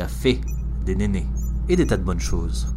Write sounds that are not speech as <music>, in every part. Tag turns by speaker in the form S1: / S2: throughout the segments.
S1: café, des nénés et des tas de bonnes choses.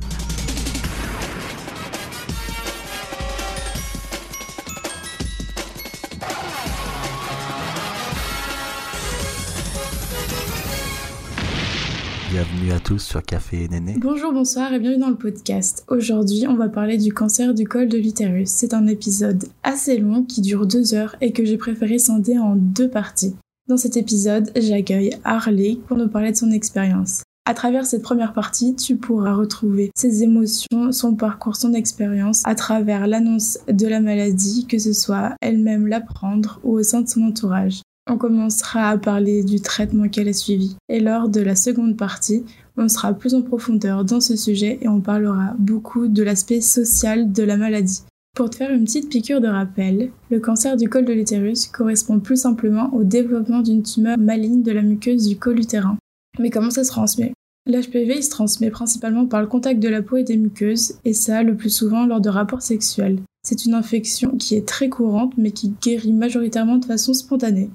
S1: Bienvenue à tous sur Café et Néné.
S2: Bonjour, bonsoir et bienvenue dans le podcast. Aujourd'hui, on va parler du cancer du col de l'utérus. C'est un épisode assez long qui dure deux heures et que j'ai préféré scinder en deux parties. Dans cet épisode, j'accueille Harley pour nous parler de son expérience. À travers cette première partie, tu pourras retrouver ses émotions, son parcours, son expérience à travers l'annonce de la maladie, que ce soit elle-même l'apprendre ou au sein de son entourage. On commencera à parler du traitement qu'elle a suivi. Et lors de la seconde partie, on sera plus en profondeur dans ce sujet et on parlera beaucoup de l'aspect social de la maladie. Pour te faire une petite piqûre de rappel, le cancer du col de l'utérus correspond plus simplement au développement d'une tumeur maligne de la muqueuse du col utérin. Mais comment ça se transmet? L'HPV se transmet principalement par le contact de la peau et des muqueuses, et ça le plus souvent lors de rapports sexuels. C'est une infection qui est très courante mais qui guérit majoritairement de façon spontanée.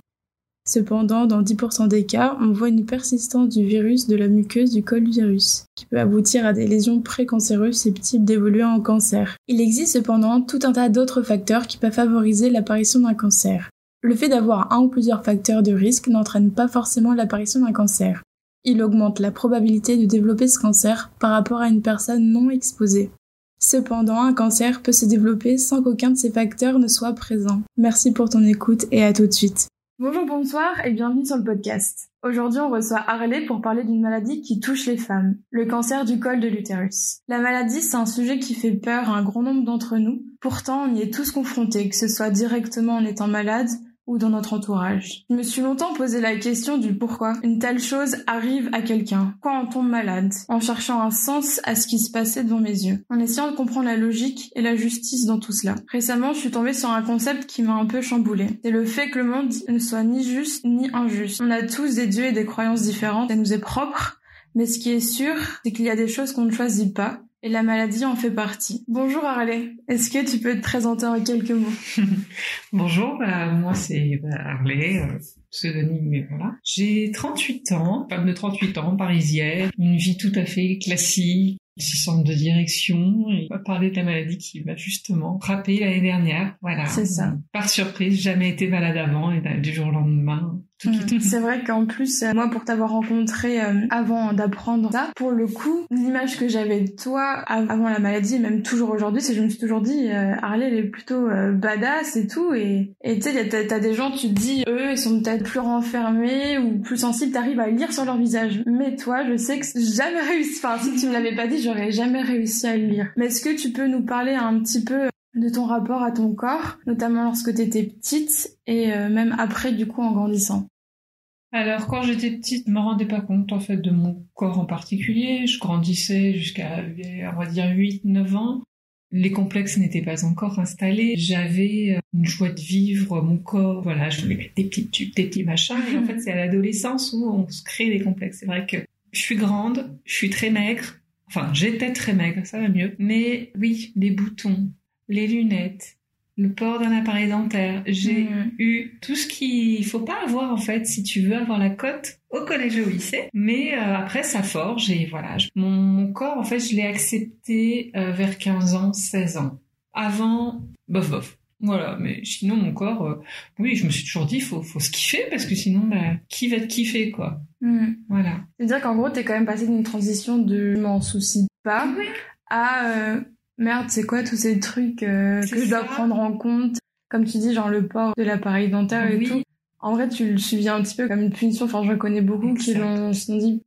S2: Cependant, dans 10% des cas, on voit une persistance du virus de la muqueuse du col utérus, qui peut aboutir à des lésions précancéreuses susceptibles d'évoluer en cancer. Il existe cependant tout un tas d'autres facteurs qui peuvent favoriser l'apparition d'un cancer. Le fait d'avoir un ou plusieurs facteurs de risque n'entraîne pas forcément l'apparition d'un cancer. Il augmente la probabilité de développer ce cancer par rapport à une personne non exposée. Cependant, un cancer peut se développer sans qu'aucun de ces facteurs ne soit présent. Merci pour ton écoute et à tout de suite. Bonjour, bonsoir et bienvenue sur le podcast. Aujourd'hui, on reçoit Harley pour parler d'une maladie qui touche les femmes, le cancer du col de l'utérus. La maladie, c'est un sujet qui fait peur à un grand nombre d'entre nous. Pourtant, on y est tous confrontés, que ce soit directement en étant malade ou dans notre entourage. Je me suis longtemps posé la question du pourquoi une telle chose arrive à quelqu'un, quand on tombe malade, en cherchant un sens à ce qui se passait devant mes yeux, en essayant de comprendre la logique et la justice dans tout cela. Récemment, je suis tombée sur un concept qui m'a un peu chamboulé. C'est le fait que le monde ne soit ni juste ni injuste. On a tous des dieux et des croyances différentes, ça nous est propre, mais ce qui est sûr, c'est qu'il y a des choses qu'on ne choisit pas et la maladie en fait partie. Bonjour Harley, est-ce que tu peux te présenter en quelques mots? <laughs>
S3: Bonjour, bah, moi c'est bah, Harley, euh, pseudonyme, mais voilà. J'ai 38 ans, femme de 38 ans, parisienne, une vie tout à fait classique, centre de direction et on va parler de la maladie qui m'a justement frappé l'année dernière. Voilà.
S2: C'est ça.
S3: Par surprise, jamais été malade avant et du jour au lendemain,
S2: Mm. C'est vrai qu'en plus, euh, moi, pour t'avoir rencontré euh, avant d'apprendre ça, pour le coup, l'image que j'avais de toi avant la maladie, même toujours aujourd'hui, c'est que je me suis toujours dit, euh, Harley, elle est plutôt badass et tout. Et tu sais, t'as des gens, tu te dis, eux, ils sont peut-être plus renfermés ou plus sensibles, t'arrives à lire sur leur visage. Mais toi, je sais que jamais réussi. Enfin, si tu me l'avais pas dit, j'aurais jamais réussi à le lire. Mais est-ce que tu peux nous parler un petit peu de ton rapport à ton corps, notamment lorsque tu étais petite et euh, même après du coup en grandissant
S3: alors quand j'étais petite, je me rendais pas compte en fait de mon corps en particulier. Je grandissais jusqu'à on va dire 8-9 ans. Les complexes n'étaient pas encore installés. J'avais euh, une joie de vivre, mon corps, voilà, je voulais des petits tubes, des petits machins. Et en fait, c'est à l'adolescence où on se crée des complexes. C'est vrai que je suis grande, je suis très maigre. Enfin, j'étais très maigre, ça va mieux. Mais oui, les boutons, les lunettes, le port d'un appareil dentaire. J'ai mm. eu tout ce qu'il faut pas avoir en fait si tu veux avoir la cote au collège et au lycée. Mais euh, après ça forge et voilà. Mon, corps en fait je l'ai accepté euh, vers 15 ans, 16 ans. Avant, bof bof. Voilà, mais sinon mon corps, euh, oui, je me suis toujours dit, faut, faut se kiffer parce que sinon, bah, qui va te kiffer, quoi? Mm. Voilà.
S2: C'est-à-dire qu'en gros, t'es quand même passé d'une transition de je m'en soucie pas à merde, c'est quoi tous ces trucs euh, que je dois prendre en compte? Comme tu dis, genre le port de l'appareil dentaire et tout. En vrai, tu le subis un petit peu comme une punition. Enfin, je connais beaucoup qui l'ont dit,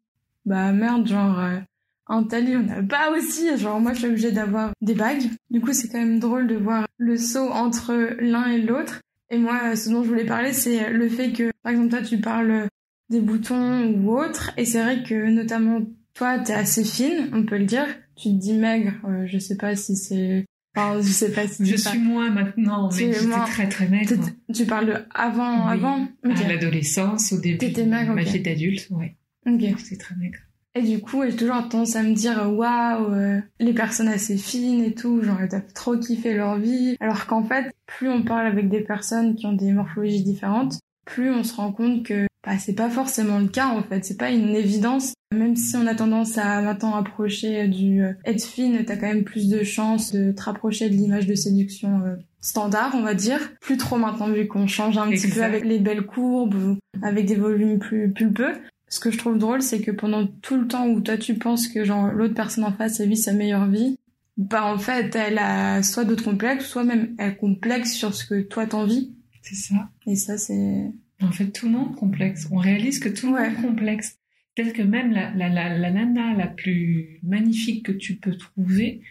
S2: bah merde, genre euh, un tel, on a pas aussi. Genre moi, je suis obligée d'avoir des bagues. Du coup, c'est quand même drôle de voir le saut entre l'un et l'autre. Et moi, ce dont je voulais parler, c'est le fait que, par exemple, toi, tu parles des boutons ou autre. Et c'est vrai que, notamment, toi, t'es assez fine, on peut le dire tu te dis maigre, euh, je sais pas si c'est Enfin, je sais pas si
S3: je suis moins maintenant, mais j'étais très très maigre.
S2: Tu parles de avant, avant?
S3: À l'adolescence, au début.
S2: T'étais maigre,
S3: Ma vie d'adulte, ouais.
S2: Ok.
S3: C'est très maigre.
S2: Et du coup, j'ai toujours tendance à me dire, waouh, euh, les personnes assez fines et tout, genre, elles trop kiffer leur vie. Alors qu'en fait, plus on parle avec des personnes qui ont des morphologies différentes, plus on se rend compte que bah, c'est pas forcément le cas en fait. C'est pas une évidence Même si on a tendance à maintenant approcher du euh, être fine, t'as quand même plus de chances de te rapprocher de l'image de séduction euh, standard, on va dire. Plus trop maintenant vu qu'on change un petit peu avec les belles courbes, avec des volumes plus pulpeux. Ce que je trouve drôle, c'est que pendant tout le temps où toi tu penses que genre l'autre personne en face a vit sa meilleure vie, bah en fait elle a soit d'autres complexes, soit même elle complexe sur ce que toi t'envies.
S3: C'est ça.
S2: Et ça c'est
S3: en fait, tout le monde complexe. On réalise que tout le monde complexe. Peut-être que même la, la, la, la, nana la plus magnifique que tu peux trouver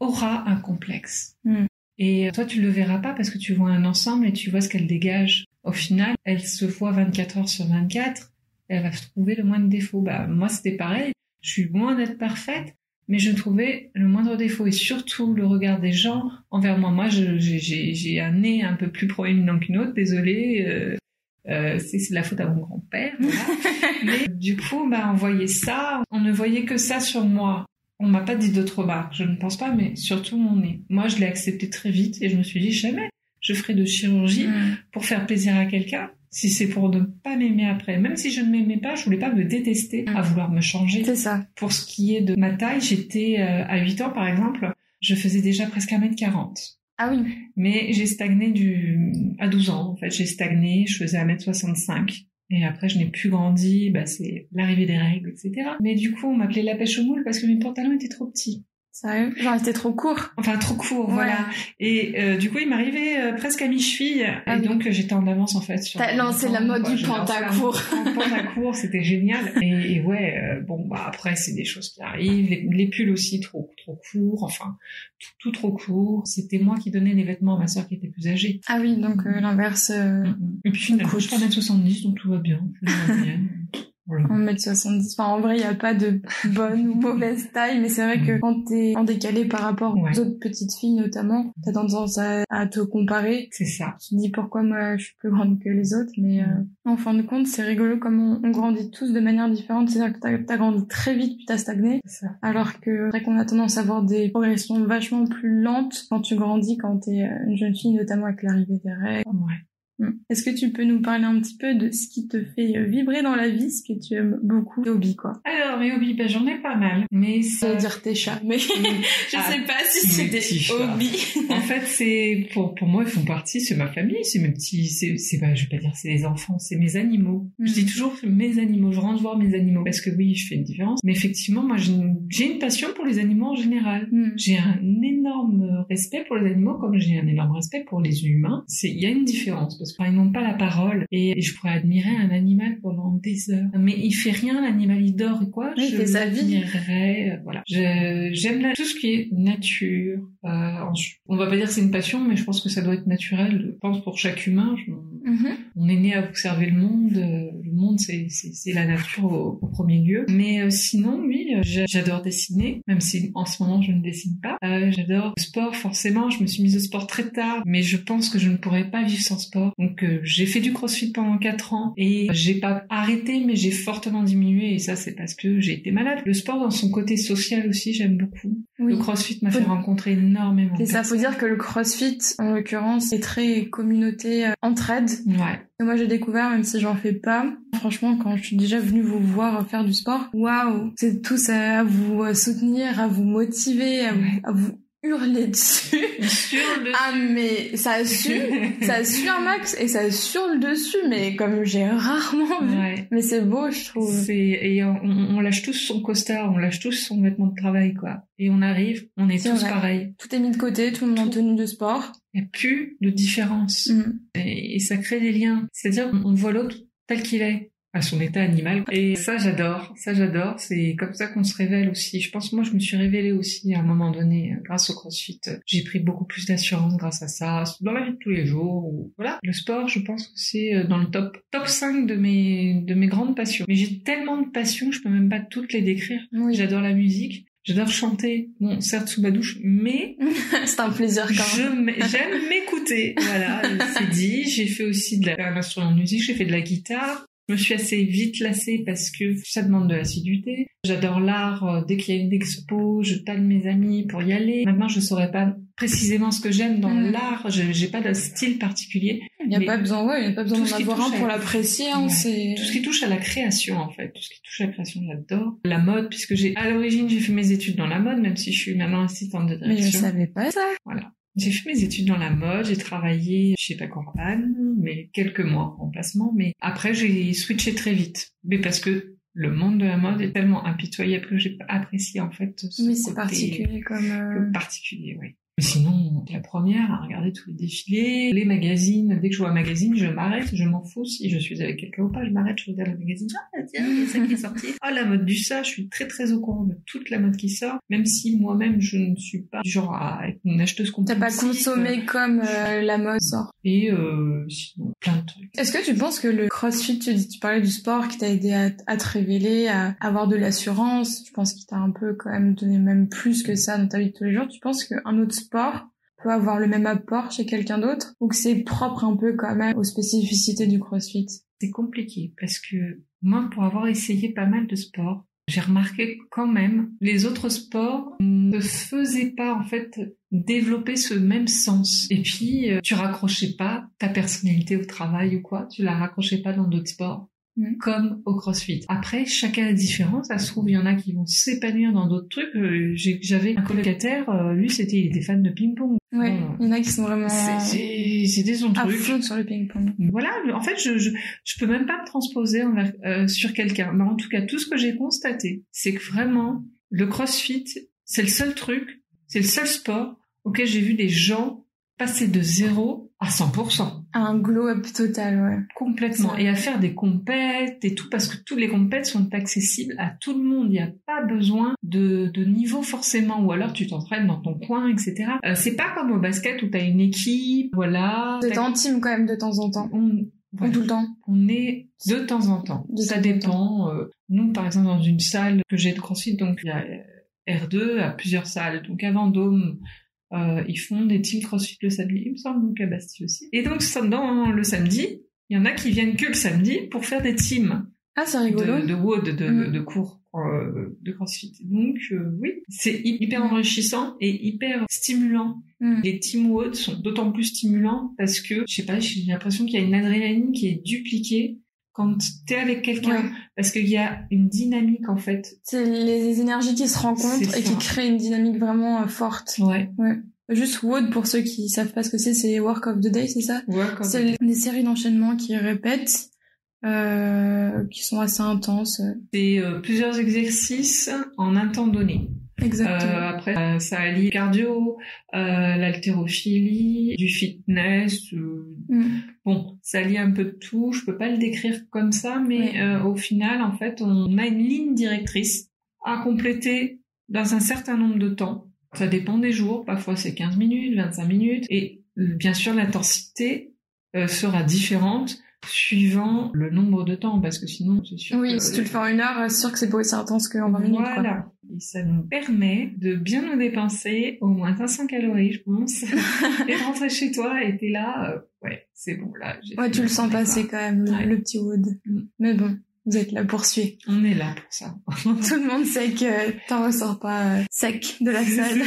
S3: aura un complexe.
S2: Hmm.
S3: Et toi, tu le verras pas parce que tu vois un ensemble et tu vois ce qu'elle dégage. Au final, elle se voit 24 heures sur 24. Elle va trouver le moindre défaut. Bah, moi, c'était pareil. Je suis loin d'être parfaite, mais je trouvais le moindre défaut et surtout le regard des gens envers moi. Moi, j'ai un nez un peu plus proéminent qu'une autre, désolée. Euh, euh, c'est la faute à mon grand-père. <laughs> Mais du coup, on voyait ça, on ne voyait que ça sur moi. On m'a pas dit d'autres remarques, je ne pense pas, mais surtout mon nez. Moi, je l'ai accepté très vite et je me suis dit jamais je ferai de chirurgie pour faire plaisir à quelqu'un. Si c'est pour ne pas m'aimer après, même si je ne m'aimais pas, je voulais pas me détester à vouloir me changer.
S2: C'est ça.
S3: Pour ce qui est de ma taille, j'étais euh, à 8 ans par exemple, je faisais déjà presque 1m40.
S2: Ah oui.
S3: Mais j'ai stagné du à 12 ans en fait, j'ai stagné, je faisais 1m65 et après je n'ai plus grandi, bah c'est l'arrivée des règles, etc. Mais du coup on m'appelait la pêche au moule parce que mes pantalons étaient trop petits.
S2: Sérieux? Genre, c'était trop court?
S3: Enfin, trop court, voilà. Et euh, du coup, il m'arrivait euh, presque à mi-cheville. Ah et donc, j'étais en avance, en fait.
S2: T'as lancé la mode du pantacourt.
S3: pantacourt, c'était génial. Et, et ouais, euh, bon, bah après, c'est des choses qui arrivent. Les, pulls aussi, trop trop courts. Enfin, tout, trop court. C'était moi qui donnais les vêtements à ma soeur qui était plus âgée.
S2: Ah oui, donc l'inverse.
S3: Et puis finalement, je suis 1m70, donc tout va bien.
S2: en mètre 70. Enfin, en vrai, il n'y a pas de <laughs> bonne ou mauvaise taille, mais c'est vrai que quand t'es en décalé par rapport aux autres petites filles, notamment, t'as tendance à, à, te comparer.
S3: C'est ça.
S2: Tu te dis pourquoi moi je suis plus grande que les autres, mais euh, en fin de compte, c'est rigolo comme on, grandit tous de manière différente. C'est-à-dire que t'as as grandi très vite puis t'as stagné.
S3: Ça.
S2: Alors que c'est vrai qu'on a tendance à avoir des progressions vachement plus lentes quand tu grandis, quand t'es euh, une jeune fille, notamment avec l'arrivée des règles.
S3: Ouais.
S2: Mm. Est-ce que tu peux nous parler un petit peu de ce qui te fait euh, vibrer dans la vie, ce que tu aimes beaucoup, hobbies quoi
S3: Alors mes hobbies, ben, j'en ai pas mal, mais
S2: ça veut dire tes chats, mais <laughs> je ah, sais pas si c'est des hobbies.
S3: en fait, c'est pour pour moi ils font partie, c'est ma famille, c'est mes petits, c'est c'est pas, je vais pas dire c'est les enfants, c'est mes animaux. Je mm. dis toujours mes animaux, je rentre voir mes animaux parce que oui, je fais une différence, mais effectivement moi j'ai une, passion pour les animaux en général.
S2: Mm.
S3: J'ai un énorme respect pour les animaux comme j'ai un énorme respect pour les humains. C'est il y a une différence parce ils n'ont pas la parole et, je pourrais admirer un animal pendant des heures. Mais il fait rien, l'animal il dort et quoi?
S2: je fait sa vie.
S3: Euh, voilà. J'aime tout ce qui est nature. Euh, on va pas dire c'est une passion, mais je pense que ça doit être naturel. Je pense pour chaque humain. On est né à observer le monde. Le monde, c'est la nature au, premier lieu. Mais euh, sinon, oui, j'adore dessiner, même si en ce moment je ne dessine pas. j'adore le sport, forcément. Je me suis mise au sport très tard, mais je pense que je ne pourrais pas vivre sans sport. Donc j'ai fait du crossfit pendant 4 ans et j'ai pas arrêté mais j'ai fortement diminué et ça c'est parce que j'ai été malade. Le sport dans son côté social aussi j'aime beaucoup. Le crossfit m'a fait rencontrer énormément.
S2: Et ça faut dire que le crossfit en l'occurrence est très communauté euh, entraide.
S3: Ouais.
S2: Moi j'ai découvert même si j'en fais pas. Franchement quand je suis déjà venue vous voir faire du sport, waouh, c'est tous à vous soutenir, à vous motiver, à vous hurler dessus. Ah mais ça sue, ça sue un max et ça le dessus, mais comme j'ai rarement vu. Mais c'est beau, je trouve.
S3: C'est et on, lâche tous son costard, on lâche tous son vêtement de travail, quoi. Et on arrive, on est, tous pareils.
S2: Tout est mis de côté, tout le monde en tenue de sport.
S3: Il n'y a plus de différence.
S2: Mm.
S3: Et, et, ça crée des liens. C'est-à-dire on voit l'autre tel qu'il est à son état animal. Et ça, j'adore. Ça, j'adore. C'est comme ça qu'on se révèle aussi. Je pense moi, je me suis révélée aussi à un moment donné grâce au CrossFit. J'ai pris beaucoup plus d'assurance grâce à ça dans la vie de tous les jours. Voilà. Le sport, je pense que c'est euh, dans le top top 5 de mes de mes grandes passions. Mais j'ai tellement de passions, je peux même pas toutes les décrire. J'adore la musique. J'adore chanter, bon, certes sous ma douche, mais <laughs>
S2: c'est un plaisir quand
S3: même. J'aime m'écouter, voilà, <laughs> c'est dit. J'ai fait aussi de la, un instrument de musique, j'ai fait de la guitare, je me suis assez vite lassée parce que ça demande de l'assiduité. J'adore l'art. Euh, dès qu'il y a une expo, je tâle mes amis pour y aller. Maintenant, je saurais pas précisément ce que j'aime dans
S2: Mm.
S3: l'art. Je j'ai pas de style particulier.
S2: Il n'y a pas besoin, ouais, il y a pas besoin d'en avoir un
S3: à-
S2: pour l'apprécier, hein,
S3: Ouais. Tout ce qui touche à la création, en fait, tout ce qui touche à la création, j'adore. La mode, puisque j'ai à l'origine j'ai fait mes études dans la mode, même si je suis maintenant assistante de
S2: Mais je
S3: direction.
S2: savais pas ça.
S3: J'ai fait mes études dans la mode, j'ai travaillé chez Paco Rabanne, mais quelques mois en remplacement. Mais après, j'ai switché très vite. Mais parce que le monde de la mode est tellement impitoyable que j'ai apprécié en fait. ce
S2: Oui, c'est particulier comme... euh,
S3: particulier, oui. Sinon, la première à regarder tous les défilés, les magazines. Dès que je vois un magazine, je m'arrête, je m'en fous. Si je suis avec quelqu'un ou pas, je m'arrête, je regarde le magazine. Ah, tiens, il y a ça qui est sorti. <laughs> Ah, la mode du ça, je suis très très au courant de toute la mode qui sort. Même si moi-même, je ne suis pas du genre à être une acheteuse
S2: T'as
S3: compulsive.
S2: pas consommé comme euh, la mode sort.
S3: Et euh, sinon, plein de trucs.
S2: Est-ce que tu penses que le crossfit, tu, dis- tu parlais du sport qui t'a aidé à, à te révéler, à avoir de l'assurance, je pense qu'il t'a un peu quand même donné même plus que ça dans ta vie de tous les jours, tu penses qu'un autre sport peut avoir le même apport chez quelqu'un d'autre ou que c'est propre un peu quand même aux spécificités du crossfit?
S3: C'est compliqué parce que moi, pour avoir essayé pas mal de sports, j'ai remarqué quand même les autres sports ne faisaient pas en fait développer ce même sens. Et puis euh, tu raccrochais pas ta personnalité au travail ou quoi, tu la raccrochais pas dans d'autres sports.
S2: Mhm.
S3: Comme au CrossFit. Après, chacun a différent. Ça se trouve, il y en a qui vont s'épanouir dans d'autres trucs. Euh, J'avais un colocataire, euh, lui, c'était, il était fan de ping-pong.
S2: Ouais,
S3: Bon,
S2: il y en a qui sont vraiment
S3: C'était son truc.
S2: fond sur le ping-pong.
S3: Voilà, en fait, je, je, je peux même pas me transposer envers, euh, sur quelqu'un. Mais en tout cas, tout ce que j'ai constaté, c'est que vraiment, le crossfit, c'est le seul truc, c'est le seul sport auquel j'ai vu des gens passer de zéro à 100%.
S2: Un glow-up total, ouais.
S3: Complètement. Et à faire des compètes et tout, parce que tous les compètes sont accessibles à tout le monde. Il n'y a pas besoin de, de niveau forcément, ou alors tu t'entraînes dans ton coin, etc. Euh, c'est pas comme au basket où tu as une équipe, voilà.
S2: C'est
S3: T'as-
S2: intime quand même de temps en temps.
S3: on,
S2: Ou
S3: voilà.
S2: tout le temps.
S3: On est de temps en temps.
S2: De
S3: ça
S2: temps en
S3: dépend. euh, nous, par exemple, dans une salle que j'ai de CrossFit, donc il y a euh, R2 à plusieurs salles. Donc à Vendôme, euh, ils font des teams CrossFit le samedi. Il me semble donc à Bastille aussi. Et donc ça, dans le samedi, il y en a qui viennent que le samedi pour faire des teams
S2: Ah, c'est rigolo.
S3: de, de WOD, de,
S2: Mm.
S3: de, cours euh, de CrossFit. Donc euh, oui, c'est hy- hyper
S2: Mm.
S3: enrichissant et hyper stimulant.
S2: Hmm.
S3: Les team WOD sont d'autant plus stimulants parce que, je sais pas, j'ai l'impression qu'il y a une adrénaline qui est dupliquée quand t'es avec quelqu'un.
S2: Ouais.
S3: Parce qu'il y a une dynamique, en fait.
S2: C'est les énergies qui se rencontrent et qui créent une dynamique vraiment euh, forte.
S3: Ouais.
S2: Juste WOD, pour ceux qui savent pas ce que c'est, c'est Work of the Day, c'est ça?
S3: Ouais.
S2: C'est des séries d'enchaînements qui répètent, euh, qui sont assez intenses.
S3: C'est euh, plusieurs exercices en un temps donné.
S2: Exactement.
S3: Euh, après, euh, ça allie cardio, euh, l'haltérophilie, du fitness. euh,
S2: Mm.
S3: Bon, ça allie un peu de tout. Je peux pas le décrire comme ça, mais
S2: Ouais.
S3: euh, au final, en fait, on a une ligne directrice à compléter dans un certain nombre de temps. Ça dépend des jours. Parfois, c'est 15 minutes, 25 minutes. Et bien sûr, l'intensité euh, sera différente suivant le nombre de temps, parce que sinon, c'est sûr
S2: Oui,
S3: que-
S2: si tu le fais en une heure, c'est sûr que c'est pas aussi intense qu'en 20 minutes. quoi.
S3: voilà. Et ça nous permet de bien nous dépenser au moins 500 calories, je pense, <laughs> <laughs> et rentrer chez toi et t'es là, euh, ouais, c'est bon, là.
S2: Ouais, tu le sens passer quand même,
S3: Ouais.
S2: le petit wood.
S3: Mm.
S2: Mais bon, vous êtes là pour suivre.
S3: On est là pour ça. <laughs>
S2: Tout le monde sait que t'en ressors pas euh, sec de la salle.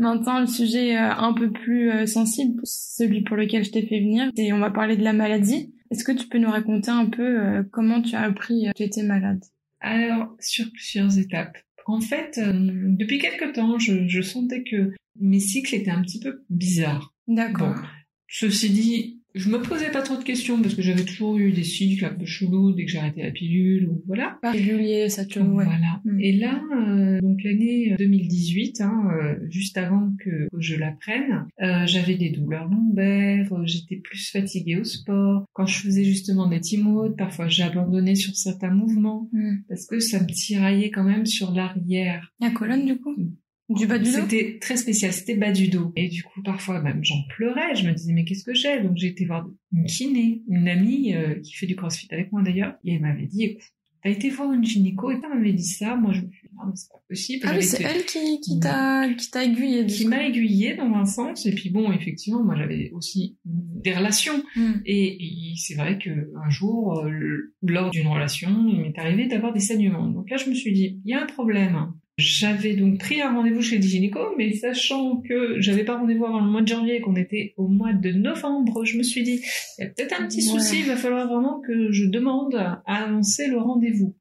S2: Maintenant, le sujet euh, un peu plus euh, sensible, celui pour lequel je t'ai fait venir, et on va parler de la maladie. Est-ce que tu peux nous raconter un peu euh, comment tu as appris que tu étais malade?
S3: Alors, sur plusieurs étapes. En fait, euh, depuis quelque temps, je, je sentais que mes cycles étaient un petit peu bizarres.
S2: D'accord.
S3: Bon, ceci dit, je me posais pas trop de questions parce que j'avais toujours eu des cycles un peu chelous dès que j'arrêtais la pilule ou voilà.
S2: Pas régulier, ça te... Ouais.
S3: Voilà.
S2: Mm.
S3: Et là, euh, donc l'année 2018, hein, euh, juste avant que, que je la prenne, euh, j'avais des douleurs lombaires, euh, j'étais plus fatiguée au sport. Quand je faisais justement des timodes, parfois j'abandonnais sur certains mouvements
S2: Mm.
S3: parce que ça me tiraillait quand même sur l'arrière.
S2: La colonne, du coup?
S3: Mm.
S2: Du bas du dos
S3: C'était très spécial, c'était bas du dos. Et du coup, parfois même, j'en pleurais. Je me disais, mais qu'est-ce que j'ai? Donc j'ai été voir une kiné, une amie euh, qui fait du crossfit avec moi d'ailleurs. Et elle m'avait dit, écoute, t'as été voir une gynéco et elle m'avait dit ça, moi je me suis dit, non, mais c'est pas possible.
S2: Ah oui, c'est elle qui, qui t'a qui t'a aiguillé. du
S3: qui m'a aiguillée dans un sens. Et puis bon, effectivement, moi j'avais aussi des relations.
S2: Mm.
S3: Et, et c'est vrai que un jour, euh, lors d'une relation, il m'est arrivé d'avoir des saignements. Donc là, je me suis dit, il y a un problème. J'avais donc pris un rendez-vous chez le gynéco, mais sachant que j'avais pas rendez-vous avant le mois de janvier et qu'on était au mois de novembre, je me suis dit, il y a peut-être un petit
S2: Ouais.
S3: souci, il va falloir vraiment que je demande à annoncer le rendez-vous.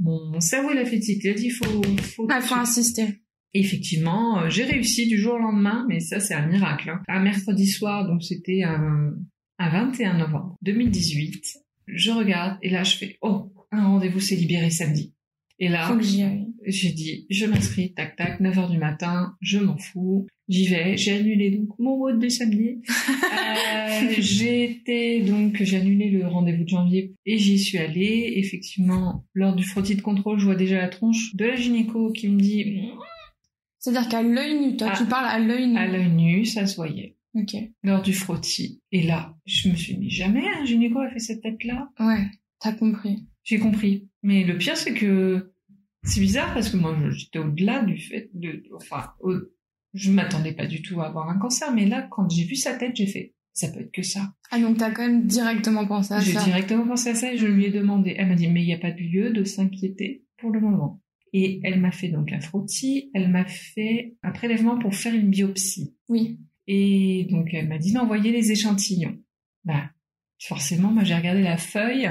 S3: Mon cerveau, il a fait tic, il a dit, faut, faut,
S2: Ah, faut insister.
S3: Effectivement, euh, j'ai réussi du jour au lendemain, mais ça c'est un miracle. hein. Un mercredi soir, donc c'était un, un 21 novembre 2018. Je regarde et là je fais oh un rendez-vous s'est libéré samedi. Et
S2: Faut
S3: là
S2: que j'y aille.
S3: J'ai dit je m'inscris tac tac 9h du matin, je m'en fous, j'y vais. J'ai annulé donc mon vote de samedi. <laughs> Euh, j'ai été donc j'ai annulé le rendez-vous de janvier et j'y suis allée. Effectivement, lors du frottis de contrôle, je vois déjà la tronche de la gynéco qui me dit
S2: C'est-à-dire qu'à l'œil nu, toi,
S3: Ah.
S2: tu parles à l'œil nu.
S3: à l'œil nu, ça se voyait.
S2: Ok.
S3: lors du frottis. Et là, je me suis dit, jamais un gynéco a fait cette tête-là.
S2: Ouais, t'as compris.
S3: J'ai compris. Mais le pire, c'est que c'est bizarre parce que moi, j'étais au-delà du fait de, enfin, au- je m'attendais pas du tout à avoir un cancer. Mais là, quand j'ai vu sa tête, j'ai fait, ça peut être que ça.
S2: Ah, donc t'as quand même directement pensé à
S3: J'ai
S2: ça.
S3: directement pensé à ça et je lui ai demandé. Elle m'a dit, mais il n'y a pas de lieu de s'inquiéter pour le moment. Et elle m'a fait donc un frottis, elle m'a fait un prélèvement pour faire une biopsie.
S2: Oui.
S3: Et donc elle m'a dit d'envoyer les échantillons. Bah, forcément, moi j'ai regardé la feuille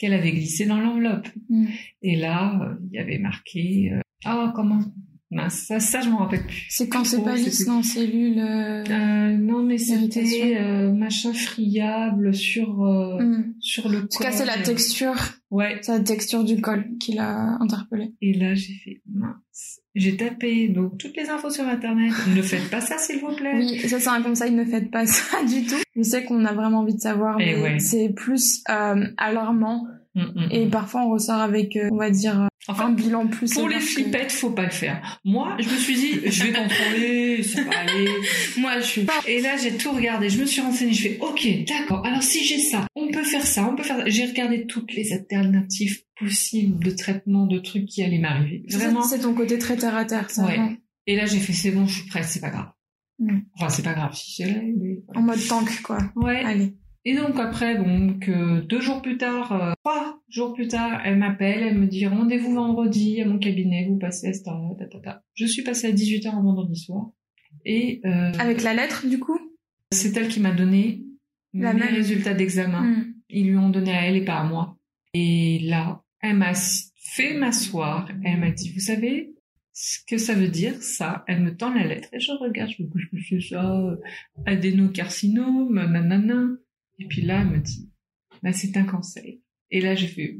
S3: qu'elle avait glissée dans l'enveloppe.
S2: Mm.
S3: Et là, euh, il y avait marqué euh, Ah, comment Mince, ça, ça je m'en rappelle plus.
S2: C'est quand c'est
S3: Oh,
S2: pas lisse dans cellule. euh,
S3: Euh, non, mais c'était euh, machin friable sur euh,
S2: hmm.
S3: sur le
S2: En tout cas, c'est la
S3: col.
S2: texture,
S3: Ouais.
S2: c'est la texture du col qui l'a interpellé.
S3: Et là, j'ai fait mince. J'ai tapé donc toutes les infos sur internet. ne faites pas ça, s'il vous plaît.
S2: Oui, ça c'est un conseil, ne faites pas <laughs> ça du tout. Je sais qu'on a vraiment envie de savoir,
S3: Eh
S2: mais
S3: ouais.
S2: c'est plus euh, alarmant
S3: Mm, mm,
S2: et
S3: mm.
S2: parfois on ressort avec, euh, on va dire, euh,
S3: Enfin,
S2: un bilan plus
S3: Pour les
S2: sévère que-
S3: flippettes, faut pas le faire. Moi, je me suis dit, je vais contrôler, ça va aller.
S2: Moi, je suis pas.
S3: Et là, j'ai tout regardé, je me suis renseignée, je fais, ok, d'accord, alors si j'ai ça, on peut faire ça, on peut faire ça. J'ai regardé toutes les alternatives possibles de traitement, de trucs qui allaient m'arriver. Vraiment.
S2: C'est ton côté très terre à terre, ça.
S3: Ouais.
S2: vraiment.
S3: Et là, j'ai fait, c'est bon, je suis prête, c'est pas grave. Enfin, c'est pas grave si j'ai mais.
S2: En mode tank, quoi.
S3: Ouais.
S2: Allez.
S3: Et donc après, donc euh, deux jours plus tard, euh, trois jours plus tard, elle m'appelle, elle me dit rendez-vous vendredi à mon cabinet, vous passez à cette ta. Je suis passée à 18h un vendredi soir. Et euh,
S2: Avec la lettre, du coup?
S3: C'est elle qui m'a donné
S2: La
S3: mes
S2: même.
S3: résultats d'examen.
S2: Hmm.
S3: Ils lui ont donné à elle et pas à moi. Et là, elle m'a fait m'asseoir. Elle m'a dit, vous savez ce que ça veut dire, ça? Elle me tend la lettre et je regarde, je me couche, c'est ça? Adénocarcinome, nanana. Et puis là, elle me dit, bah, c'est un cancer. Et là, j'ai fait,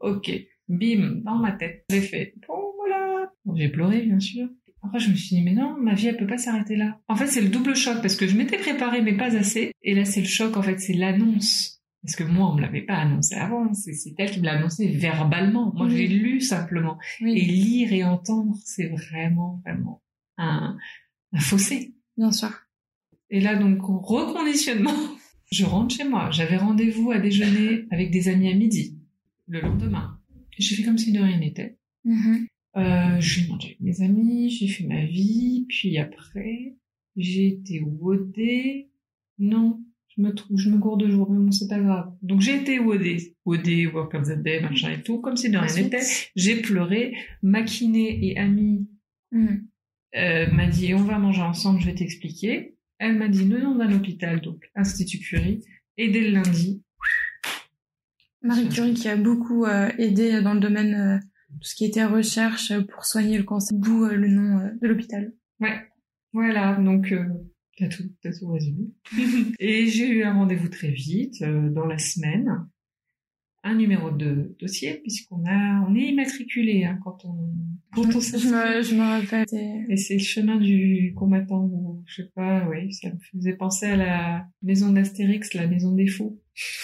S3: ok, bim, dans ma tête. J'ai fait, bon, voilà. Bon, j'ai pleuré, bien sûr. Après, je me suis dit, mais non, ma vie, elle peut pas s'arrêter là. En fait, c'est le double choc parce que je m'étais préparée, mais pas assez. Et là, c'est le choc, en fait, c'est l'annonce. Parce que moi, on me l'avait pas annoncé avant. C'est c'est elle qui me l'a annoncé verbalement. Moi, je
S2: Oui.
S3: l'ai lu simplement.
S2: Oui,
S3: Et lire et entendre, c'est vraiment, vraiment un, un fossé.
S2: bien sûr.
S3: Et là, donc, reconditionnement. Je rentre chez moi. J'avais rendez-vous à déjeuner avec des amis à midi, le lendemain. J'ai fait comme si de rien n'était.
S2: Mhm.
S3: Euh, j'ai mangé avec mes amis, j'ai fait ma vie, puis après, j'ai été wodée. Non, je me trouve, je me gourde de jour, mais bon, c'est pas grave. Donc j'ai été wodée. Wodée, work of the day, machin et tout, comme si de rien n'était. J'ai pleuré. Ma kiné et amie
S2: Mhm.
S3: euh, m'a dit on va manger ensemble, je vais t'expliquer. Elle m'a dit le nom d'un hôpital, donc Institut Curie. Et dès le lundi,
S2: Marie Curie qui a beaucoup euh, aidé dans le domaine euh, tout ce qui était recherche euh, pour soigner le cancer, d'où euh, le nom de l'hôpital.
S3: ouais, voilà, donc t'as tout, tout résumé. <laughs> et j'ai eu un rendez-vous très vite, dans la semaine, un numéro de dossier, puisqu'on a, on est immatriculé hein, quand on, quand on
S2: Je me, je me rappelle.
S3: Et c'est le chemin du combattant, ou je sais pas, oui, ça me faisait penser à la maison d'Astérix, la maison des fous.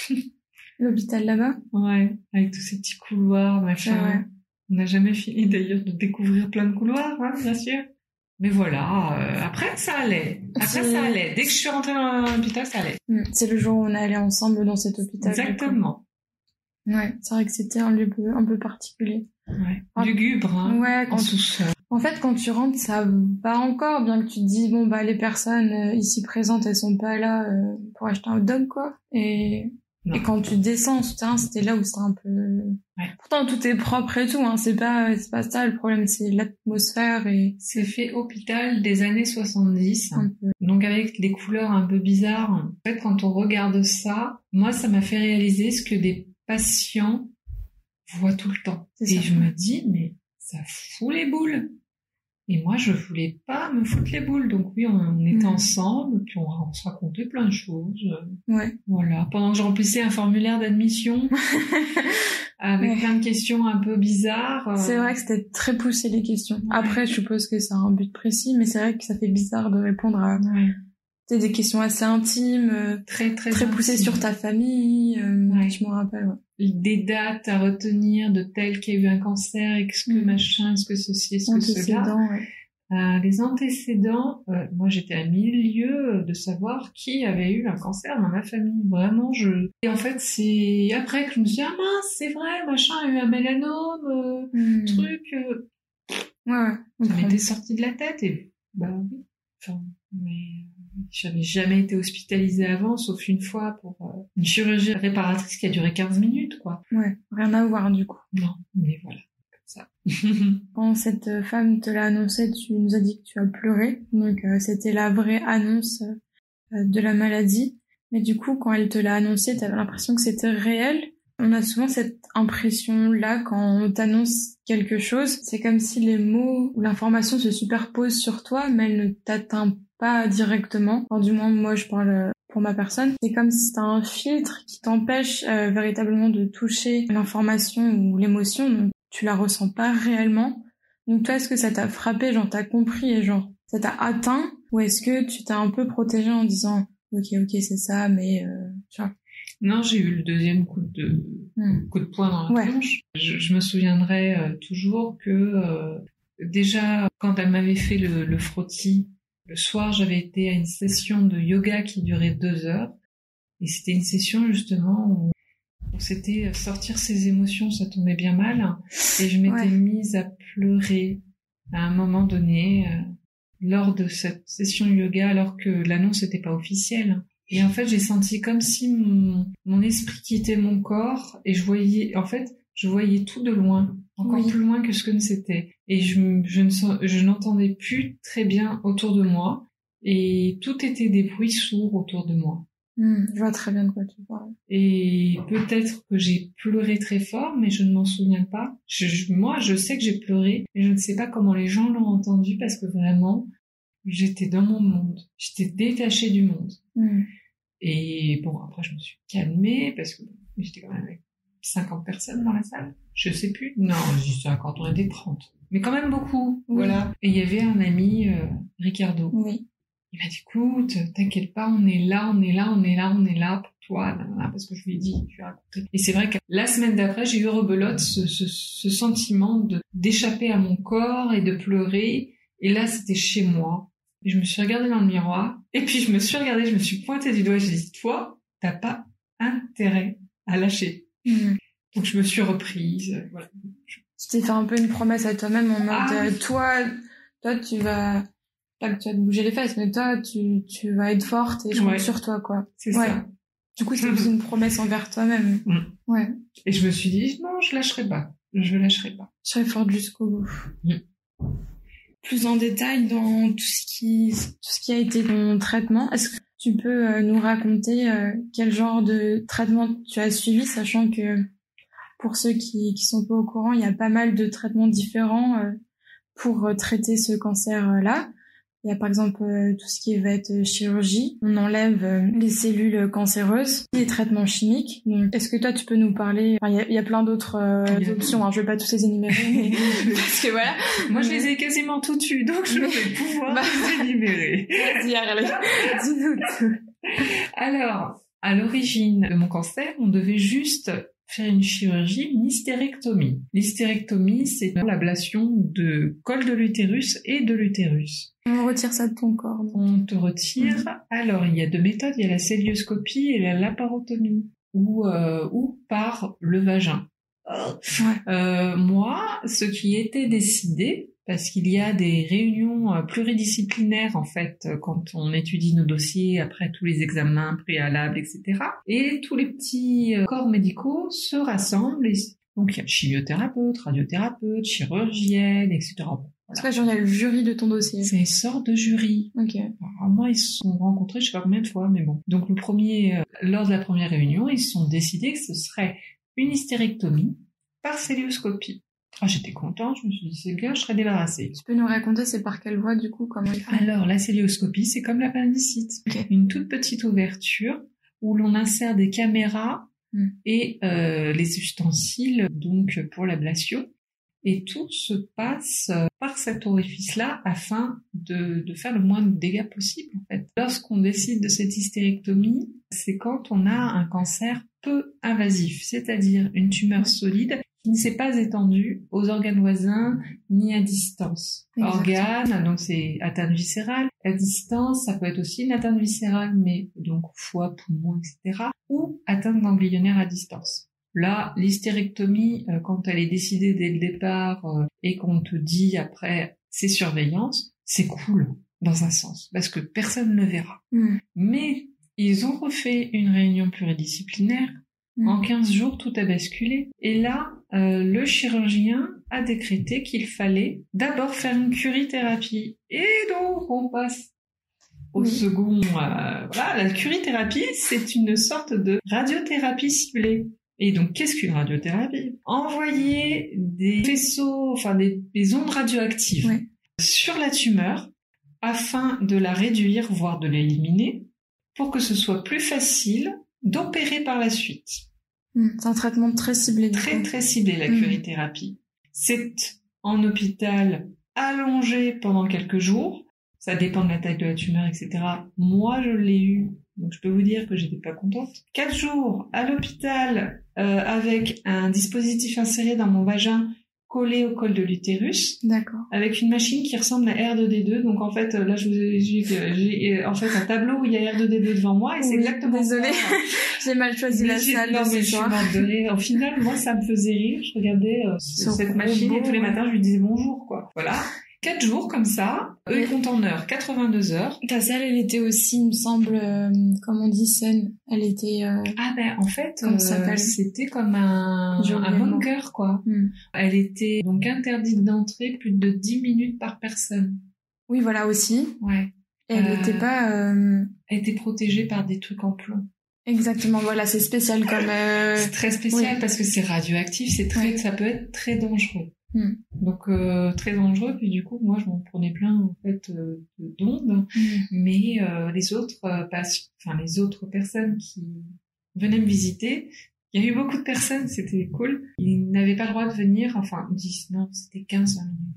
S3: <laughs>
S2: L'hôpital là-bas.
S3: Ouais, avec tous ces petits couloirs, machin.
S2: Ah ouais.
S3: On n'a jamais fini d'ailleurs de découvrir plein de couloirs, hein, bien sûr. Mais voilà, euh, après ça allait. Après ça allait. Dès que je suis rentrée dans l'hôpital, ça allait.
S2: Mhm. C'est le jour où on est allé ensemble dans cet hôpital.
S3: Exactement.
S2: Ouais, c'est vrai que c'était un lieu un peu particulier.
S3: Ouais.
S2: Ah.
S3: Lugubre, hein,
S2: Ouais,
S3: en sous-sol.
S2: En fait, quand tu rentres, ça va encore, bien que tu te dises, bon, bah, les personnes euh, ici présentes, elles sont pas là euh, pour acheter un hot dog, quoi. Et
S3: Non.
S2: Et quand tu descends en souterrain, c'était là où c'était un peu.
S3: Ouais.
S2: Pourtant, tout est propre et tout. Hein. C'est pas, c'est pas ça le problème. C'est l'atmosphère et
S3: C'est fait hôpital des années 70.
S2: un peu.
S3: Donc avec des couleurs un peu bizarres. En fait, quand on regarde ça, moi, ça m'a fait réaliser ce que des patients voient tout le temps. Et
S2: ça.
S3: je me dis, mais ça fout les boules. Et moi, je voulais pas me foutre les boules. Donc oui, on, on était
S2: Mhm.
S3: ensemble, puis on, on se racontait plein de choses.
S2: Ouais.
S3: Voilà. Pendant que je remplissais un formulaire d'admission <laughs> avec
S2: Ouais.
S3: plein de questions un peu bizarres. euh,
S2: C'est vrai que c'était très poussé les questions. Après, je suppose que ça a un but précis, mais c'est vrai que ça fait bizarre de répondre à des questions assez intimes, euh,
S3: très très
S2: très poussées
S3: intime.
S2: sur ta famille. euh,
S3: Ouais.
S2: Je me rappelle. Ouais.
S3: des dates à retenir de tel qui a eu un cancer, est-ce que
S2: Mhm.
S3: machin, est-ce que ceci, est-ce que cela.
S2: Ouais.
S3: Euh, les antécédents, euh, moi j'étais à mille lieues de savoir qui avait eu un cancer dans ma famille. Vraiment, je. Et en fait, c'est après que je me suis dit, ah mince, c'est vrai, machin a eu un mélanome, euh,
S2: Hmm.
S3: truc. euh,
S2: Ouais, ouais.
S3: ça m'était sorti de la tête et bah oui. Enfin, mais j'avais jamais été hospitalisée avant, sauf une fois pour euh, une chirurgie réparatrice qui a duré 15 minutes, quoi.
S2: Ouais, rien à voir du coup.
S3: Non, mais voilà, comme ça. <laughs>
S2: Quand cette femme te l'a annoncé, tu nous as dit que tu as pleuré. Donc euh, c'était la vraie annonce euh, de la maladie. Mais du coup, quand elle te l'a annoncé, tu avais l'impression que c'était réel? On a souvent cette impression-là quand on t'annonce quelque chose. C'est comme si les mots ou l'information se superposent sur toi, mais elle ne t'atteint pas directement. Enfin, du moins, moi, je parle euh, pour ma personne. C'est comme si t'as un filtre qui t'empêche euh, véritablement de toucher l'information ou l'émotion. Donc, tu la ressens pas réellement. Donc toi, est-ce que ça t'a frappé, genre t'as compris et genre ça t'a atteint, ou est-ce que tu t'es un peu protégé en disant ok ok c'est ça, mais euh, tu vois?
S3: Non, j'ai eu le deuxième coup de,
S2: Hmm.
S3: coup de poing dans la
S2: Ouais.
S3: tronche. Je, je me souviendrai euh, toujours que euh, déjà, quand elle m'avait fait le, le frottis, le soir, j'avais été à une session de yoga qui durait deux heures. Et c'était une session justement où, où c'était sortir ses émotions, ça tombait bien mal. Et je m'étais
S2: Ouais.
S3: mise à pleurer à un moment donné euh, lors de cette session yoga alors que l'annonce n'était pas officielle. Et en fait, j'ai senti comme si mon, mon esprit quittait mon corps et je voyais, en fait, je voyais tout de loin, encore
S2: Oui.
S3: plus loin que ce que c'était. Et je, je ne sens- je n'entendais plus très bien autour de moi et tout était des bruits sourds autour de moi.
S2: Hmm, je vois très bien de quoi tu parles.
S3: Et peut-être que j'ai pleuré très fort, mais je ne m'en souviens pas. Je, je- moi, je sais que j'ai pleuré, mais je ne sais pas comment les gens l'ont entendu parce que vraiment, j'étais dans mon monde. J'étais détachée du monde.
S2: Hmm.
S3: Et bon, après, je me suis calmée parce que j'étais quand même avec 50 personnes dans la salle. Je sais plus. Non, je dis 50, on était 30. Mais quand même beaucoup.
S2: Oui.
S3: Voilà. Et il y avait un ami, euh, Ricardo.
S2: Oui.
S3: Il m'a dit, écoute, t'inquiète pas, on est là, on est là, on est là, on est là pour toi, nanana, parce que je lui ai dit, tu as raconté. Et c'est vrai que la semaine d'après, j'ai eu rebelote ce, ce, ce sentiment de d'échapper à mon corps et de pleurer. Et là, c'était chez moi. Et je me suis regardée dans le miroir. Et puis, je me suis regardée, je me suis pointée du doigt j'ai dit, toi, t'as pas intérêt à lâcher.
S2: Hmm.
S3: Donc, je me suis reprise. euh, Voilà.
S2: Tu t'es fait un peu une promesse à toi-même en mode
S3: Ah.
S2: toi, toi tu vas pas que tu vas te bouger les fesses, mais toi tu, tu vas être forte et je compte
S3: Ouais.
S2: sur toi quoi.
S3: C'est
S2: Ouais.
S3: ça.
S2: Du coup c'est plus une promesse envers toi-même.
S3: Mm.
S2: Ouais.
S3: Et je me suis dit, non, je lâcherai pas. Je lâcherai pas.
S2: Je serai forte jusqu'au bout. Plus en détail dans tout ce qui, tout ce qui a été ton traitement, est-ce que tu peux euh, nous raconter euh, quel genre de traitement tu as suivi, sachant que pour ceux qui qui sont pas au courant, il y a pas mal de traitements différents euh, pour traiter ce cancer-là. Il y a par exemple euh, tout ce qui va être euh, chirurgie. On enlève euh, les cellules cancéreuses, les traitements chimiques. Donc, est-ce que toi, tu peux nous parler? Enfin, Il y, a, il y a plein d'autres euh, options. Hein. Je vais pas tous les énumérer, <laughs> parce que voilà.
S3: Moi, je les ai quasiment tout tués, donc je vais pouvoir
S2: Bah.
S3: les énumérer. <laughs>
S2: Vas-y. Dis-nous tout.
S3: Alors, à l'origine de mon cancer, on devait juste faire une chirurgie, une hystérectomie. L'hystérectomie, c'est l'ablation de col de l'utérus et de l'utérus.
S2: On retire ça de ton corps. donc.
S3: On te retire. Alors, il y a deux méthodes. Il y a la célioscopie et la laparotomie, ou, euh, ou par le vagin.
S2: Ouais.
S3: Euh, moi, ce qui était décidé, parce qu'il y a des réunions euh, pluridisciplinaires en fait euh, quand on étudie nos dossiers après tous les examens préalables, etc. Et tous les petits euh, corps médicaux se rassemblent. Et... Donc il y a chimiothérapeute, radiothérapeute, chirurgienne, etc.
S2: Que il y a le jury de ton dossier.
S3: C'est une sorte de jury.
S2: Ok.
S3: Alors, moi, ils se sont rencontrés, je sais pas combien de fois, mais bon. Donc le premier, lors de la première réunion, ils se sont décidés que ce serait une hystérectomie par célioscopie. Ah, j'étais contente, je me suis dit, c'est bien, je serais débarrassée.
S2: Tu peux nous raconter, c'est par quelle voie, du coup, comment il fait?
S3: Alors, la célioscopie, c'est comme l'appendicite.
S2: Ok.
S3: Une toute petite ouverture où l'on insère des caméras
S2: Hmm.
S3: et euh, les ustensiles, donc, pour l'ablation. Et tout se passe euh, par cet orifice-là afin de, de faire le moins de dégâts possible, en fait. Lorsqu'on décide de cette hystérectomie, c'est quand on a un cancer peu invasif, c'est-à-dire une tumeur solide qui ne s'est pas étendue aux organes voisins ni à distance. Organes, donc c'est atteinte viscérale. À distance, ça peut être aussi une atteinte viscérale, mais donc foie, poumon, etc. Ou atteinte ganglionnaire à distance. Là, l'hystérectomie, euh, quand elle est décidée dès le départ euh, et qu'on te dit après c'est surveillance, c'est cool dans un sens, parce que personne ne le verra.
S2: Hmm.
S3: Mais ils ont refait une réunion pluridisciplinaire.
S2: Hmm.
S3: En 15 jours, tout a basculé. Et là, euh, le chirurgien a décrété qu'il fallait d'abord faire une curithérapie. Et donc, on passe au
S2: Oui.
S3: second. euh, voilà, la curithérapie, c'est une sorte de radiothérapie ciblée. Et donc, qu'est-ce qu'une radiothérapie? Envoyer des faisceaux, enfin des, des ondes radioactives sur la tumeur afin de la réduire, voire de l'éliminer, pour que ce soit plus facile d'opérer par la suite.
S2: Hmm. C'est un traitement très ciblé,
S3: Très très ciblé la curithérapie. C'est en hôpital allongé pendant quelques jours. Ça dépend de la taille de la tumeur, etc. Moi, je l'ai eu, donc je peux vous dire que j'étais pas contente. Quatre jours à l'hôpital euh, avec un dispositif inséré dans mon vagin collé au col de l'utérus
S2: D'accord.
S3: avec une machine qui ressemble à R2D2. Donc en fait, euh, là, je vous ai j'ai euh, en fait un tableau où il y a R2D2 devant moi et c'est
S2: Oui,
S3: exactement
S2: désolée. <laughs> J'ai mal choisi
S3: Mais
S2: la salle
S3: non, mais je suis. Au final, moi, ça me faisait rire. Je regardais euh,
S2: Ce
S3: cette machine et tous les matins, je lui disais bonjour, quoi. Voilà. Quatre jours comme ça. Eux,
S2: Oui.
S3: ils comptent en heures. 82 heures.
S2: Ta salle, elle était aussi, il me semble, euh, comme on dit, saine. Elle était... euh,
S3: Ah ben, en fait, euh, c'était comme un, bunker, quoi.
S2: hmm.
S3: Elle était donc interdite d'entrer plus de 10 minutes par personne.
S2: Oui, voilà, aussi.
S3: Ouais.
S2: Et elle n'était pas...
S3: Elle était protégée par des trucs en plomb.
S2: Exactement, voilà, c'est spécial comme...
S3: C'est très spécial
S2: oui.
S3: parce que c'est radioactif, c'est très,
S2: Ouais.
S3: ça peut être très dangereux.
S2: Hmm.
S3: Donc euh, très dangereux. Puis du coup, moi, je m'en prenais plein en fait euh, de- d'ondes,
S2: hmm.
S3: mais euh, les autres, euh, pas- enfin les autres personnes qui venaient me visiter, il y a eu beaucoup de personnes, c'était cool. Ils n'avaient pas le droit de venir. Enfin, 10, non, c'était 15 20 minutes.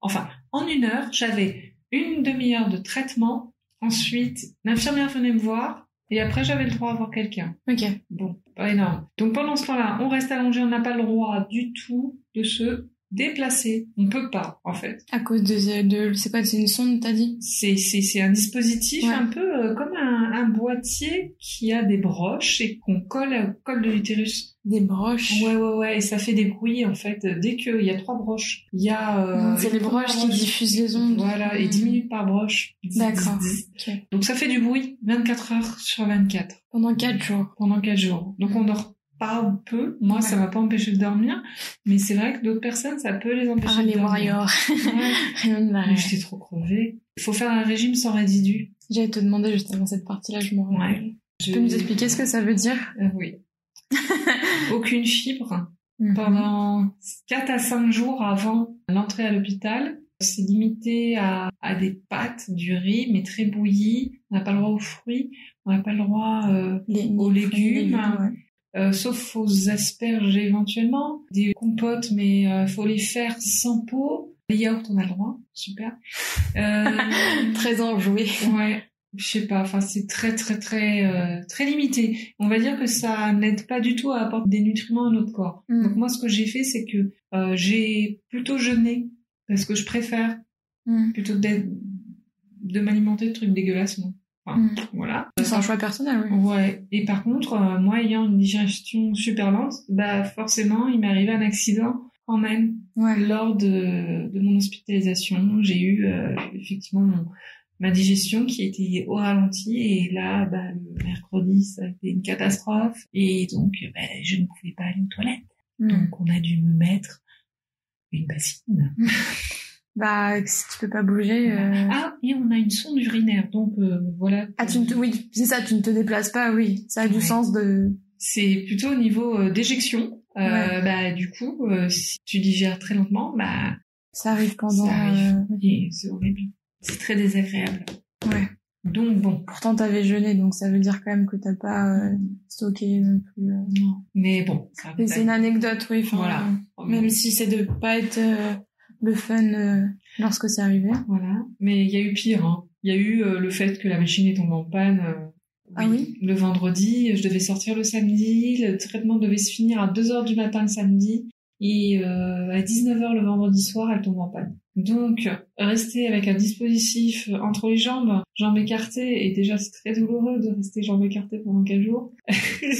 S3: Enfin, en une heure, j'avais une demi-heure de traitement. Ensuite, l'infirmière venait me voir. Et après, j'avais le droit à voir quelqu'un.
S2: Ok.
S3: Bon, pas énorme. Donc pendant ce temps-là, on reste allongé, on n'a pas le droit du tout de se déplacer. On peut pas, en fait.
S2: À cause de... de c'est quoi, c'est une sonde, t'as dit?
S3: C'est, c'est, c'est un dispositif
S2: Ouais.
S3: un peu euh, comme un, un boîtier qui a des broches et qu'on colle au col de l'utérus.
S2: Des broches.
S3: Ouais, ouais, ouais. Et ça fait des bruits, en fait. Dès qu'il y a trois broches, il y a... euh,
S2: c'est les broches qui diffusent les ondes.
S3: Voilà, et
S2: Hmm.
S3: 10 minutes par broche.
S2: D'accord.
S3: Donc ça fait du bruit 24 heures sur 24.
S2: Pendant quatre jours.
S3: pendant quatre jours. Donc on dort pas peu. Moi, ça
S2: Ouais.
S3: m'a pas empêché de dormir, mais c'est vrai que d'autres personnes, ça peut les empêcher
S2: Ah,
S3: de
S2: les
S3: dormir.
S2: warriors.
S3: Ouais. <laughs> J'étais trop crevée. Il faut faire un régime sans résidus.
S2: J'allais te demander juste avant cette partie-là, je m'en.
S3: Ouais.
S2: Tu peux nous expliquer ce que ça veut dire?
S3: Euh, Oui. <laughs> Aucune fibre
S2: Mhm.
S3: pendant 4 à 5 jours avant l'entrée à l'hôpital. C'est limité à, à des pâtes, du riz, mais très bouilli. On n'a pas le droit aux fruits. On n'a pas le droit euh,
S2: Les,
S3: aux légumes.
S2: ouais.
S3: Euh, sauf aux asperges éventuellement, des compotes, mais euh, faut les faire sans peau. Les yaourts, on a le droit, super. Euh, <laughs>
S2: Très enjoué.
S3: ouais, je sais pas. Enfin, c'est très très très euh, très limité. On va dire que ça n'aide pas du tout à apporter des nutriments à notre corps.
S2: Mm.
S3: Donc moi, ce que j'ai fait, c'est que euh, j'ai plutôt jeûné parce que je préfère
S2: Mm.
S3: plutôt d'être- de m'alimenter de trucs dégueulasses. non. Enfin,
S2: Mm.
S3: voilà.
S2: C'est un choix personnel, oui.
S3: Ouais. Et par contre, euh, moi ayant une digestion super lente, bah forcément, il m'est arrivé un accident quand même.
S2: Ouais.
S3: Lors de, de mon hospitalisation, j'ai eu euh, effectivement mon- ma digestion qui était au ralenti et là, bah, le mercredi, ça a été une catastrophe et donc bah, je ne pouvais pas aller aux toilettes.
S2: Hmm.
S3: Donc on a dû me mettre une bassine. <laughs>
S2: Bah, si tu peux pas bouger. euh,
S3: Ah, et on a une sonde urinaire, donc euh, voilà.
S2: Ah, tu ne te... oui, c'est ça, tu ne te déplaces pas, oui. Ça a du
S3: Ouais.
S2: sens de.
S3: C'est plutôt au niveau euh, d'éjection. Euh,
S2: Ouais.
S3: Bah du coup, euh, si tu digères très lentement, bah
S2: Ça arrive pendant.
S3: Ça arrive.
S2: euh,
S3: et c'est horrible. C'est très désagréable.
S2: Ouais.
S3: Donc bon,
S2: Pourtant, t'avais jeûné, donc ça veut dire quand même que t'as pas euh, stocké non plus. euh.
S3: non. Mais bon,
S2: Mais c'est une anecdote, oui. enfin,
S3: Voilà.
S2: euh, Même si c'est de pas être euh, le fun euh, lorsque c'est arrivé.
S3: Voilà. Mais il y a eu pire. Hein. Il y a eu euh, le fait que la machine est tombée en panne. euh,
S2: Ah oui
S3: Le vendredi, je devais sortir le samedi. Le traitement devait se finir à 2h du matin le samedi. Et euh, à 19h le vendredi soir, elle tombe en panne. Donc, rester avec un dispositif entre les jambes, jambes écartées, et déjà c'est très douloureux de rester jambes écartées pendant 4 jours. <laughs>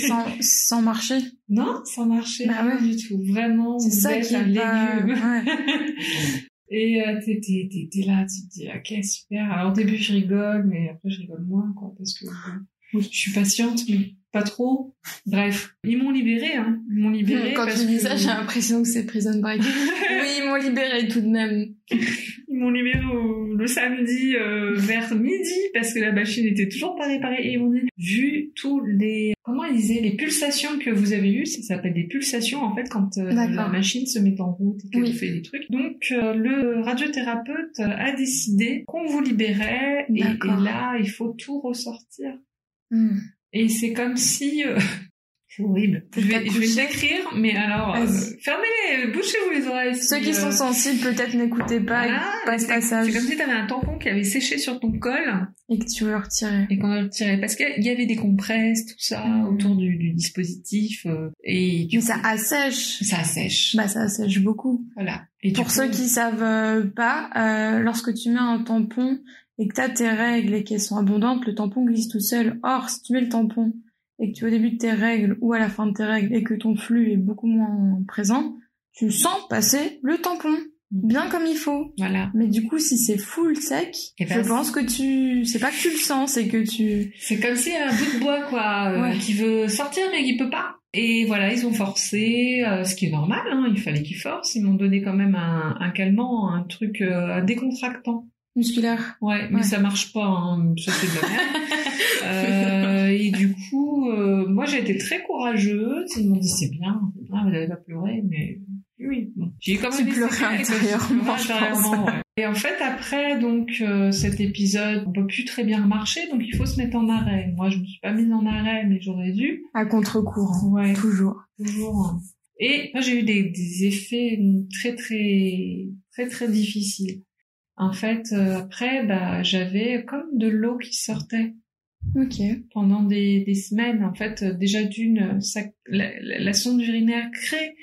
S2: sans, sans marcher?
S3: Non, sans marcher,
S2: Bah ouais.
S3: du tout. Vraiment,
S2: C'est ça qui
S3: un
S2: est pas...
S3: légume.
S2: ouais. <laughs>
S3: Et euh, t'es, t'es, t'es, t'es là, tu te dis, ok, super. Alors au début, je rigole, mais après, je rigole moins, quoi, parce que euh, je suis patiente, mais pas trop. Bref, ils m'ont libéré, hein. Ils m'ont libéré.
S2: Quand
S3: parce
S2: tu dis
S3: que-
S2: ça, j'ai l'impression que c'est Prison Break. <laughs> oui, ils m'ont libéré tout de même.
S3: Ils m'ont libéré au- le samedi euh, vers midi parce que la machine était toujours pas réparée et ils m'ont dit vu tous les comment ils disaient les pulsations que vous avez eues ça s'appelle des pulsations en fait quand euh, la machine se met en route et qu'elle
S2: Oui.
S3: fait des trucs donc euh, le radiothérapeute a décidé qu'on vous libérait et là il faut tout ressortir
S2: Hmm.
S3: Et c'est comme si euh, c'est horrible je vais, je vais le décrire mais alors euh,
S2: Vas-y.
S3: fermez les bouchez-vous les oreilles
S2: Ceux qui
S3: euh,
S2: sont sensibles, peut-être n'écoutez pas
S3: voilà,
S2: pas ce
S3: c'est
S2: passage
S3: c'est comme si t'avais un tampon qui avait séché sur ton col
S2: et que tu veux retirer.
S3: et qu'on a retiré parce qu'il y avait des compresses, tout ça
S2: Mhm.
S3: autour du, du dispositif euh, et du
S2: Mais
S3: coup,
S2: ça assèche.
S3: ça assèche.
S2: Bah, ça assèche beaucoup.
S3: Voilà. Et
S2: Pour
S3: coup,
S2: ceux qui savent pas, euh, lorsque tu mets un tampon et que tu as tes règles et qu'elles sont abondantes, le tampon glisse tout seul. Or, si tu mets le tampon et que tu es au début de tes règles ou à la fin de tes règles et que ton flux est beaucoup moins présent, tu sens passer le tampon bien comme il faut.
S3: voilà,
S2: Mais du coup, si c'est full sec,
S3: Eh
S2: je
S3: ben,
S2: pense que tu, c'est pas que tu le sens, c'est que tu,
S3: c'est comme si un bout de bois quoi, euh,
S2: Ouais.
S3: qui veut sortir mais qui peut pas. Et voilà, ils ont forcé, euh, ce qui est normal, hein, il fallait qu'ils forcent. Ils m'ont donné quand même un, un calmant, un truc, euh, un décontractant.
S2: Musculaire.
S3: Ouais, mais
S2: Ouais.
S3: ça marche pas, hein, ça c'est de la merde. <laughs> Euh, et du coup, euh, moi j'ai été très courageuse. Ils m'ont dit c'est bien, c'est bien, vous n'allez pas pleurer, mais oui. Bon. J'ai quand même quoi.
S2: intérieurement,
S3: Je
S2: pense.
S3: intérieurement, ouais. Et en fait après donc euh, cet épisode, on peut plus très bien marcher, donc il faut se mettre en arrêt. Moi je me suis pas mise en arrêt, mais j'aurais dû.
S2: À contre-courant.
S3: Ouais,
S2: Toujours.
S3: toujours. Et moi j'ai eu des, des effets très très très très difficiles. En fait, euh, après, bah, j'avais comme de l'eau qui sortait
S2: Ok.
S3: pendant des, des semaines. En fait, euh, déjà d'une, ça, la, sonde urinaire crée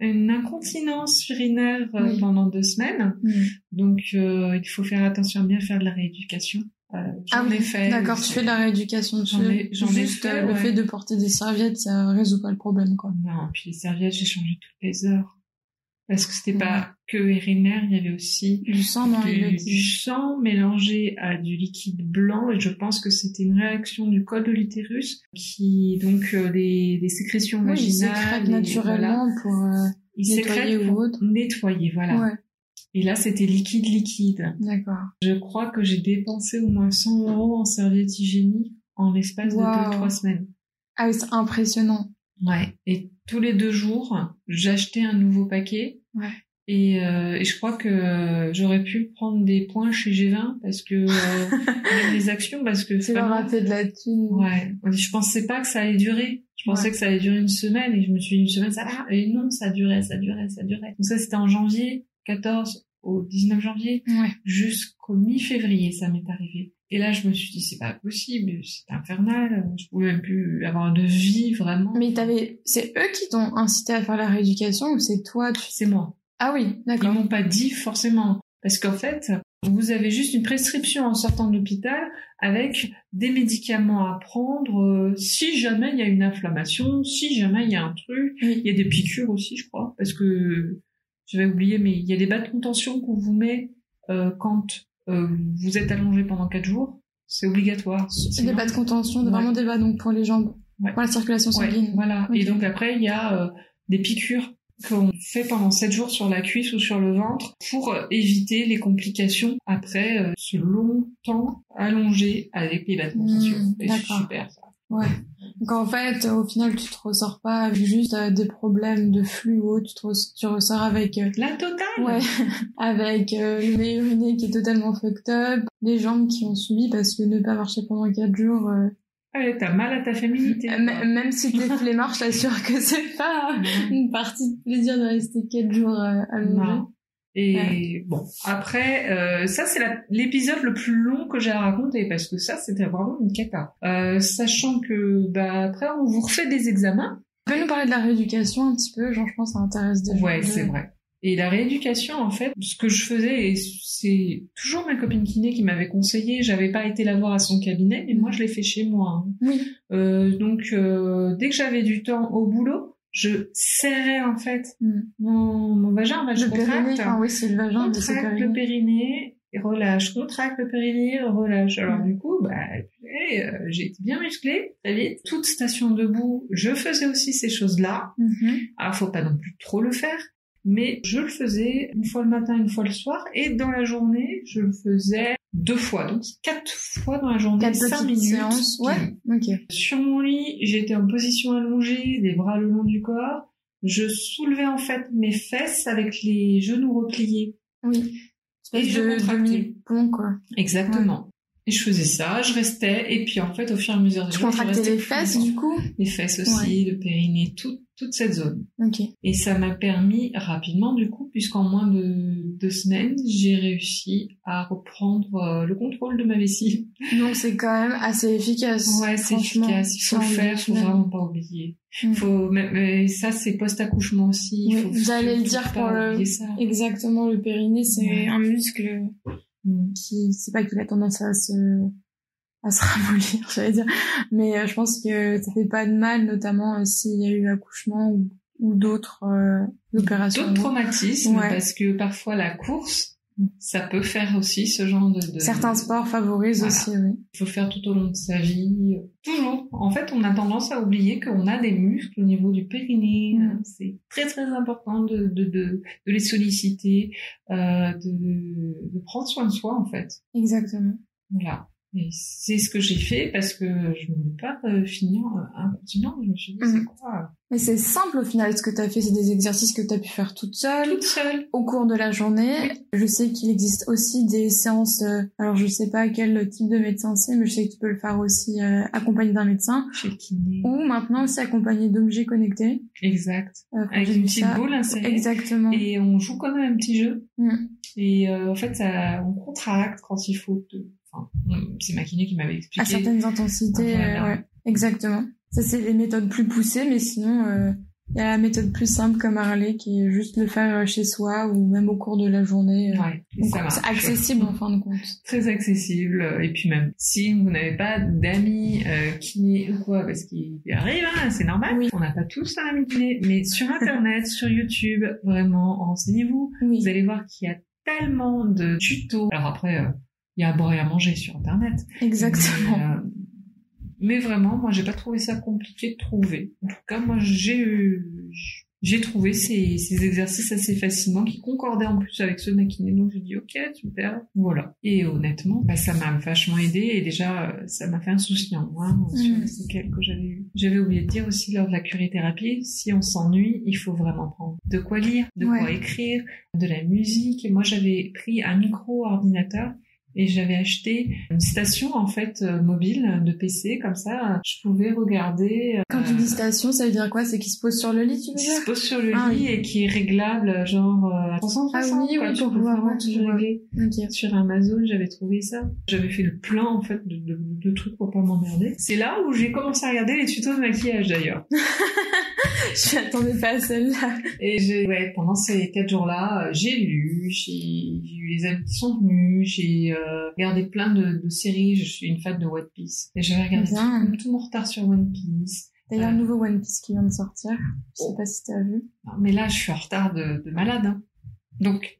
S3: une incontinence urinaire euh,
S2: Oui.
S3: pendant deux semaines.
S2: Hmm.
S3: Donc, euh, il faut faire attention à bien faire de la rééducation. Euh, j'en
S2: Ah
S3: ai fait.
S2: D'accord, tu fais de la rééducation.
S3: J'en ai- j'en ai
S2: Juste
S3: fait,
S2: euh, le
S3: ouais.
S2: fait de porter des serviettes, ça résout pas le problème, quoi.
S3: Non, puis les serviettes, j'ai changé toutes les heures. Parce que c'était pas que urinaire, il y avait aussi
S2: Du sang dans
S3: du, du sang mélangé à du liquide blanc et je pense que c'était une réaction du col de l'utérus qui donc euh, les, les sécrétions
S2: Oui, il
S3: vaginales
S2: sécrète
S3: et voilà,
S2: naturellement pour euh, nettoyer ou autre.
S3: nettoyer voilà
S2: Ouais,
S3: et là c'était liquide liquide
S2: d'accord.
S3: je crois que j'ai dépensé au moins 100 euros en serviettes hygiéniques en l'espace de
S2: Wow.
S3: deux trois semaines
S2: Ah oui, c'est impressionnant.
S3: ouais et tous les deux jours j'achetais un nouveau paquet
S2: Ouais.
S3: Et, euh, et je crois que j'aurais pu prendre des points chez G20 parce que euh, <laughs> les actions parce que
S2: Tu leur as fait de la thune.
S3: ouais je pensais pas que ça allait durer je pensais
S2: Ouais.
S3: que ça allait durer une semaine et je me suis dit une semaine ça va et non ça durait ça durait ça durait donc ça c'était en janvier 14 au 19 janvier
S2: Ouais.
S3: jusqu'au mi-février ça m'est arrivé et là je me suis dit c'est pas possible c'est infernal je pouvais même plus avoir de vie vraiment
S2: Mais t'avais, c'est eux qui t'ont incité à faire la rééducation ou c'est toi tu...
S3: c'est moi
S2: Ah oui,
S3: Ils
S2: d'accord.
S3: m'ont pas dit forcément. Parce qu'en fait, vous avez juste une prescription en sortant de l'hôpital avec des médicaments à prendre euh, si jamais il y a une inflammation, si jamais il y a un truc. Il y a des piqûres aussi, je crois, parce que j'avais oublié, mais il y a des bas de contention qu'on vous met euh, quand euh, vous êtes allongé pendant quatre jours. C'est obligatoire.
S2: C'est des bas de contention, vraiment des bas donc pour les jambes, pour la circulation sanguine.
S3: voilà. Et donc après, il y a des piqûres qu'on fait pendant 7 jours sur la cuisse ou sur le ventre pour éviter les complications après ce long temps allongé avec les bas de contention.
S2: Mmh,
S3: c'est super ça.
S2: Ouais. Donc en fait, au final, tu te ressors pas avec juste euh, des problèmes de fluo, tu te tu ressors avec euh,
S3: la totale.
S2: Ouais, <laughs> avec euh, le nez uriné qui est totalement fucked up, les jambes qui ont subi parce que ne pas marcher pendant quatre jours.
S3: Ouais, t'as mal à ta féminité.
S2: même si t'es flemmard, je t'assure que c'est pas une partie de plaisir de rester quatre jours allongé.
S3: Et bon, après, euh, ça c'est l'épisode le plus long que j'ai à raconter parce que ça c'était vraiment une cata. Euh, sachant que bah après on vous refait des examens.
S2: Tu peux nous parler de la rééducation un petit peu, genre je pense que ça intéresse des
S3: Ouais, c'est vrai. Et la rééducation, en fait, ce que je faisais, et c'est toujours ma copine kiné qui m'avait conseillé, j'avais pas été la voir à son cabinet, mais moi je l'ai fait chez moi.
S2: Hein. Oui.
S3: Euh, donc dès que j'avais du temps au boulot, je serrais en fait mm. mon, mon, vagin, bah, je
S2: le
S3: contracte.
S2: Périnée, enfin, oui, c'est le vagin,
S3: contracte le périnée, et relâche, contracte le périnée, relâche. Alors
S2: Mm.
S3: du coup, bah, euh, j'ai été bien musclée très vite. Toute station debout, je faisais aussi ces choses-là.
S2: Mhm.
S3: Alors faut pas non plus trop le faire, mais je le faisais une fois le matin, une fois le soir, et dans la journée, je le faisais deux fois, donc quatre fois dans la journée,
S2: Quatre
S3: cinq minutes.
S2: séances, ouais. Ok.
S3: Sur mon lit, j'étais en position allongée, les bras le long du corps. Je soulevais en fait mes fesses avec les genoux repliés.
S2: Oui.
S3: Et je
S2: de
S3: contractais.
S2: demi-pont, quoi.
S3: Exactement. Et je faisais ça, je restais, et puis en fait, au fur et à mesure des
S2: Tu contractais les fesses, du coup?
S3: Les fesses aussi, le périnée, tout, toute cette zone.
S2: Ok.
S3: Et ça m'a permis rapidement, du coup, puisqu'en moins de deux semaines, j'ai réussi à reprendre euh, le contrôle de ma vessie. <laughs>
S2: Donc c'est quand même assez efficace.
S3: Ouais, c'est efficace. Il faut le faire, faut vraiment pas oublier.
S2: Mm.
S3: Faut, mais, mais ça, c'est post-accouchement aussi.
S2: J'allais le dire pour le-
S3: ça.
S2: Exactement, le périnée, c'est
S3: Ouais.
S2: un muscle
S3: Mm.
S2: Qui, c'est pas qu'il a tendance à se, à se <laughs> ramollir, j'allais dire. Mais euh, je pense que ça fait pas de mal, notamment euh, s'il y a eu accouchement ou, ou d'autres euh, opérations.
S3: D'autres traumatismes,
S2: Ouais.
S3: parce que parfois la course, ça peut faire aussi ce genre de... de-
S2: Certains sports favorisent
S3: Voilà.
S2: aussi, oui.
S3: Il faut faire tout au long de sa vie. Toujours. En fait, on a tendance à oublier qu'on a des muscles au niveau du périnée.
S2: Mm.
S3: C'est très très important de, de, de, les solliciter, euh, de, de prendre soin de soi en fait.
S2: Exactement.
S3: Voilà. Et c'est ce que j'ai fait parce que je ne voulais pas euh, finir euh, incontinent. Je me suis dit,
S2: Mhm.
S3: c'est quoi
S2: Mais c'est simple au final, ce que tu as fait, c'est des exercices que tu as pu faire toute seule.
S3: Toute seule.
S2: au cours de la journée. Je sais qu'il existe aussi des séances, euh, alors je sais pas quel type de médecin c'est, mais je sais que tu peux le faire aussi euh, accompagné d'un médecin,
S3: Chez le kiné.
S2: ou maintenant aussi accompagné d'objets connectés.
S3: Exact.
S2: Euh, quand
S3: Avec une petite
S2: ça-
S3: boule insérée.
S2: Exactement.
S3: Et on joue comme un petit jeu.
S2: Mm.
S3: Et euh, en fait, ça, on contracte quand il faut. Enfin, c'est ma kiné qui m'avait
S2: À
S3: expliqué.
S2: certaines intensités, euh, ouais. Exactement. Ça, c'est les méthodes plus poussées, mais sinon, euh, il y a la méthode plus simple comme Harley, qui est juste le faire euh, chez soi ou même au cours de la journée.
S3: Ouais,
S2: c'est accessible en fin de compte.
S3: Très accessible. Et puis même, si vous n'avez pas d'amis euh, kiné ou quoi, parce qu'il arrive, hein, c'est normal.
S2: Oui.
S3: On n'a pas tous un ami kiné. Mais sur Internet, <laughs> sur YouTube, vraiment, renseignez-vous.
S2: Oui.
S3: Vous allez voir qu'il y a tellement de tutos. Alors après, euh, il y a à boire et à manger sur Internet.
S2: Exactement.
S3: Mais, euh, mais vraiment, moi, j'ai pas trouvé ça compliqué de trouver. En tout cas, moi, j'ai eu, j'ai trouvé ces, ces exercices assez facilement qui concordaient en plus avec ceux de ma kiné. Donc, j'ai dit, ok, super. Voilà. Et honnêtement, bah, ça m'a vachement aidé et déjà, euh, ça m'a fait un souci en moins sur
S2: Mm.
S3: les séquelles que j'avais eues. J'avais oublié de dire aussi lors de la curithérapie, si on s'ennuie, il faut vraiment prendre de quoi lire, de quoi écrire, de la musique. Et moi, j'avais pris un micro-ordinateur et j'avais acheté une station en fait euh, mobile de PC comme ça je pouvais regarder euh,
S2: Quand tu dis station, ça veut dire quoi? C'est qu'il se pose sur le lit, tu veux
S3: qui
S2: dire?
S3: se pose sur le
S2: Ah
S3: lit
S2: oui.
S3: et qui est réglable genre euh, à 360
S2: Ah oui,
S3: quoi,
S2: oui, pour pouvoir, ouais, vois.
S3: régler. Sur Amazon j'avais trouvé ça j'avais fait le plein en fait de, de, de trucs pour pas m'emmerder c'est là où j'ai commencé à regarder les tutos de maquillage d'ailleurs <laughs> <laughs>
S2: Je m'attendais pas à celle-là.
S3: Et j'ai, ouais, pendant ces quatre jours-là, euh, j'ai lu, j'ai eu les amis qui sont venus, j'ai euh, regardé plein de, de séries. Je suis une fan de One Piece. Et j'avais regardé tout, tout mon retard sur One Piece.
S2: D'ailleurs, le nouveau One Piece qui vient de sortir. Je sais
S3: Oh.
S2: pas si t'as vu.
S3: Non, mais là, je suis en retard de, de malade. Hein. Donc,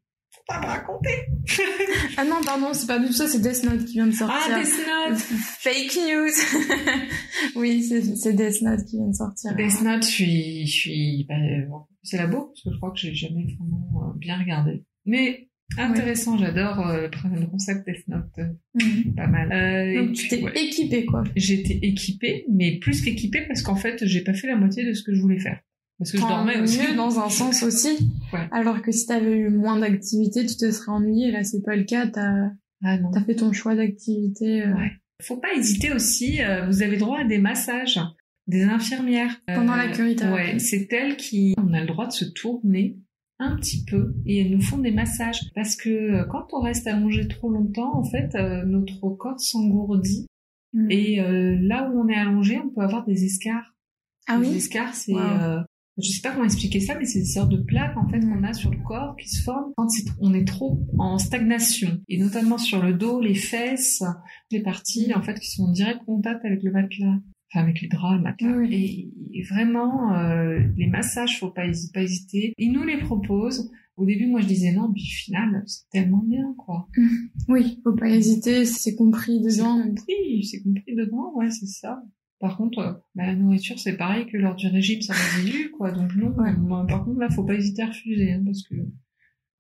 S3: pas me raconter. <laughs>
S2: ah non, pardon, c'est pas du tout ça, c'est Death Note qui vient de sortir.
S3: Ah, Death Note <laughs>
S2: Fake news <laughs> Oui, c'est Death Note qui vient de sortir.
S3: Death Note, je suis... Je suis bah, c'est la beau, parce que je crois que j'ai jamais vraiment euh, bien regardé. Mais intéressant, j'adore euh, le concept Death Note. Mhm. Pas mal.
S2: Euh, Donc tu t'es équipée, quoi.
S3: J'étais équipée, mais plus qu'équipée parce qu'en fait, j'ai pas fait la moitié de ce que je voulais faire. Parce que je dormais aussi.
S2: mieux dans un sens aussi. Alors que si t'avais eu moins d'activités, tu te serais ennuyé. Là, c'est pas le cas. T'as ah, as fait ton choix d'activité. Euh...
S3: Ouais. Faut pas hésiter aussi. Euh, vous avez droit à des massages des infirmières.
S2: Pendant la curita.
S3: Ouais, c'est elles qui... On a le droit de se tourner un petit peu et elles nous font des massages parce que euh, quand on reste allongé trop longtemps, en fait, euh, notre corps s'engourdit mm. et là où on est allongé, on peut avoir des escarres.
S2: Ah
S3: les
S2: oui?
S3: escarres, c'est je sais pas comment expliquer ça, mais c'est des sortes de plaques en fait qu'on a sur le corps qui se forment quand on est trop en stagnation, et notamment sur le dos, les fesses, les parties en fait qui sont en direct contact avec le matelas, enfin avec les draps, le matelas. Et, vraiment, euh, les massages, faut pas, pas hésiter. Ils nous les proposent. Au début, moi, je disais non, puis au final, c'est tellement bien, quoi. <laughs>
S2: Oui, faut pas hésiter, c'est compris dedans.
S3: C'est compris, c'est compris dedans, ouais, c'est ça. Par contre, euh, bah, la nourriture, c'est pareil que lors du régime, ça résilue, quoi. Donc non, par contre, là, faut pas hésiter à refuser, hein, parce que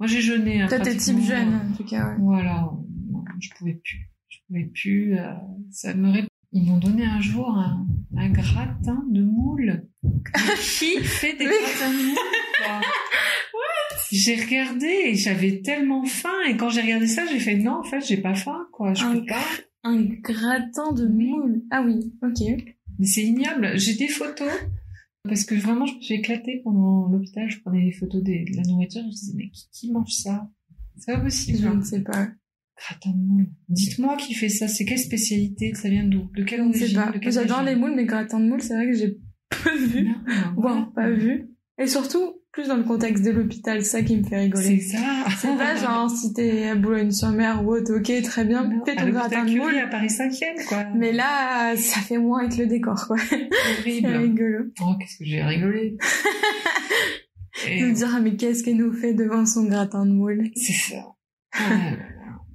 S3: moi, j'ai jeûné. Hein,
S2: Toi, t'es type jeune, en tout cas, ouais.
S3: Voilà, je pouvais plus. Je pouvais plus. Euh, ça me Ils m'ont donné un jour un, un gratin de moule. <laughs> Qui fait des gratins de moule J'ai regardé et j'avais tellement faim et quand j'ai regardé ça, j'ai fait non, en fait, j'ai pas faim, quoi. Je peux pas.
S2: Un gratin de moule. Ah oui, ok.
S3: Mais c'est ignoble. J'ai des photos parce que vraiment, je me suis éclatée pendant l'hôpital. Je prenais des photos de, la nourriture. Je me disais, mais qui, mange ça? C'est pas possible.
S2: Je ne sais pas.
S3: Gratin de moule. Dites-moi qui fait ça. C'est quelle spécialité? Ça vient d'où? De quelle origine
S2: Je sais pas. J'adore les moules, mais gratin de moule, c'est vrai que j'ai <laughs> peu vu. Non, pas vu. Et surtout, plus dans le contexte de l'hôpital, ça qui me fait rigoler.
S3: C'est ça.
S2: C'est pas genre si t'es à Boulogne-sur-Mer ou autre, ok, très bien, fais ton gratin de moule.
S3: à Paris 5e, quoi.
S2: Mais là, ça fait moins avec le décor, quoi.
S3: Horrible.
S2: C'est rigolo.
S3: Oh, qu'est-ce que j'ai rigolé. <laughs>
S2: Et... Nous dire, mais qu'est-ce qu'elle nous fait devant son gratin de moule?
S3: C'est ça. <laughs>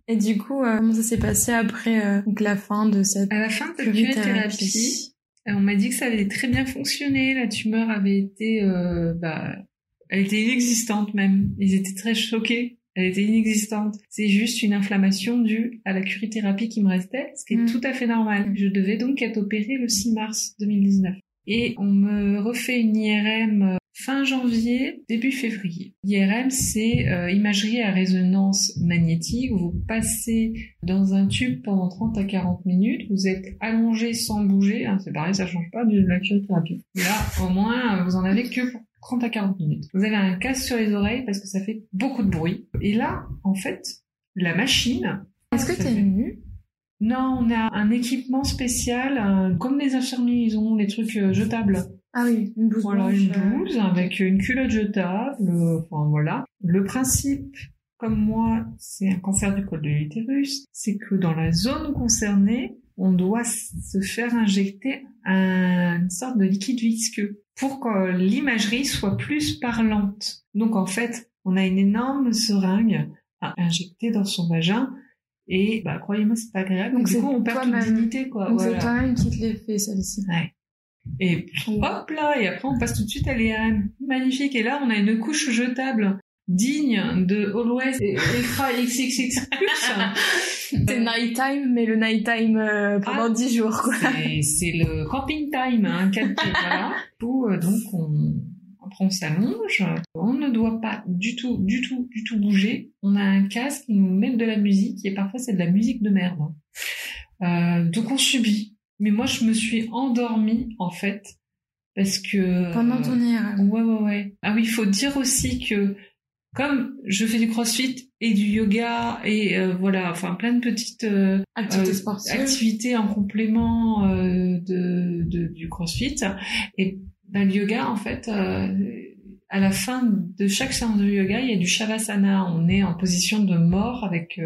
S2: Et du coup, euh, comment ça s'est passé après euh, donc la fin de cette
S3: À la fin de thérapie, euh, on m'a dit que ça avait très bien fonctionné. La tumeur avait été euh, bah, elle était inexistante même. Ils étaient très choqués. Elle était inexistante. C'est juste une inflammation due à la curithérapie qui me restait, ce qui est mm. tout à fait normal. Je devais donc être opérée le 6 mars 2019. Et on me refait une IRM euh, fin janvier, début février. IRM, c'est euh, imagerie à résonance magnétique. Vous passez dans un tube pendant 30 à 40 minutes. Vous êtes allongé sans bouger. Hein, c'est pareil, ça change pas de la curithérapie. Là, au moins, vous en avez que pour 30 à 40 minutes. Vous avez un casque sur les oreilles parce que ça fait beaucoup de bruit. Et là, en fait, la machine...
S2: Est-ce que tu es nu
S3: Non, on a un équipement spécial, comme les infirmiers, ils ont les trucs euh, jetables.
S2: Ah oui, une blouse.
S3: Voilà, une blouse avec une culotte jetable. Enfin voilà. Le principe, comme moi, c'est un cancer du col de l'utérus, c'est que dans la zone concernée, on doit se faire injecter une sorte de liquide visqueux pour que l'imagerie soit plus parlante. Donc en fait, on a une énorme seringue à injecter dans son vagin et bah croyez-moi c'est pas agréable. Donc, du coup on perd toute dignité quoi.
S2: Donc c'est toi-même qui te l'ai fait celle-ci.
S3: Ouais. Et hop là et après on passe tout de suite à l'IRM. Magnifique et là on a une couche jetable digne de Always et XXX <laughs>
S2: C'est nighttime, mais le nighttime euh, pendant ah, 10 jours, quoi.
S3: C'est le camping time, hein, 4 voilà. <laughs> Où, euh, donc, on, après on s'allonge, on ne doit pas du tout, du tout, du tout bouger. On a un casque qui nous met de la musique, et parfois c'est de la musique de merde. Euh, donc on subit. Mais moi, je me suis endormie, en fait, parce que...
S2: Pendant ton IRM.
S3: Ouais, ouais, ouais. Ah oui, il faut dire aussi que comme je fais du crossfit et du yoga et euh, voilà, enfin plein de petites euh,
S2: activités,
S3: euh, activités en complément de, de, du crossfit. Et ben, le yoga, en fait, à la fin de chaque séance de yoga, il y a du shavasana. On est en position de mort avec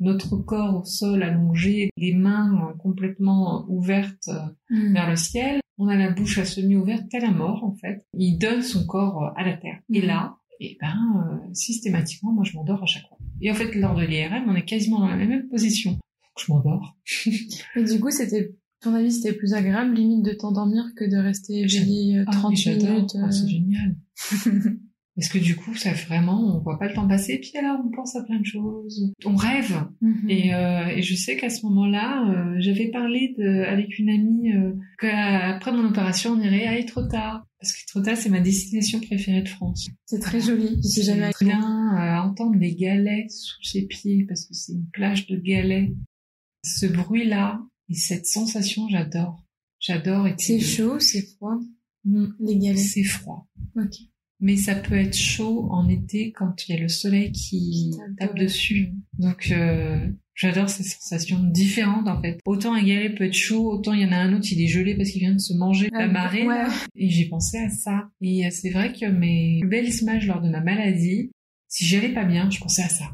S3: notre corps au sol allongé, les mains complètement ouvertes hmm. vers le ciel. On a la bouche à semi ouverte, telle la mort en fait. Il donne son corps à la terre. Et hmm. là, et ben euh, systématiquement, moi je m'endors à chaque fois. Et en fait, lors de l'IRM, on est quasiment dans la même position. Donc, je m'endors. <laughs>
S2: Et du coup, c'était ton avis, c'était plus agréable, limite, de t'endormir que de rester éveillé euh,
S3: Ah,
S2: 30
S3: mais j'adore.
S2: minutes.
S3: Oh, c'est
S2: euh.
S3: génial. <laughs> Parce que du coup, ça vraiment, on voit pas le temps passer. Puis alors, on pense à plein de choses. On rêve.
S2: Mhm.
S3: Et, euh, et je sais qu'à ce moment-là, euh, j'avais parlé de, avec une amie euh, qu'après mon opération, on irait à Étretat. Parce qu'Étretat, c'est ma destination préférée de France.
S2: C'est très joli. Suis jamais
S3: bien euh, entendre les galets sous ses pieds parce que c'est une plage de galets. Ce bruit-là et cette sensation, j'adore. J'adore. et
S2: C'est chaud, c'est froid, les galets.
S3: C'est froid.
S2: Ok.
S3: Mais ça peut être chaud en été quand il y a le soleil qui tape dessus. Donc euh, j'adore ces sensations différentes en fait. Autant un galet peut être chaud, autant il y en a un autre il est gelé parce qu'il vient de se manger la marée.
S2: Ouais.
S3: Et j'ai pensé à ça. Et euh, c'est vrai que mes plus belles images lors de ma maladie, si j'allais pas bien, je pensais à ça.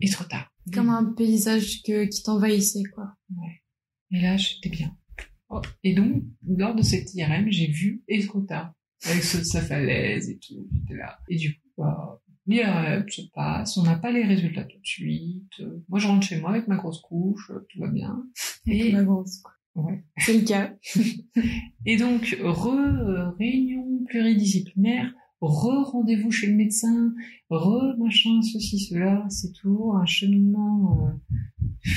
S3: Et trop tard.
S2: Comme un paysage que, qui t'envahissait, quoi.
S3: Ouais. Et là, j'étais bien. Oh. Et donc, lors de cette IRM, j'ai vu Etretat, avec ce- sa falaise et tout, j'étais là. Et du coup, bah, l'IRM se passe, on n'a pas les résultats tout de suite. Euh, Moi, je rentre chez moi avec ma grosse couche, euh, tout va bien.
S2: Avec
S3: Et,
S2: ma grosse,
S3: ouais.
S2: C'est le cas. <laughs>
S3: Et donc, re euh, réunion pluridisciplinaire, re rendez-vous chez le médecin, re machin, ceci, cela, c'est toujours un cheminement. euh,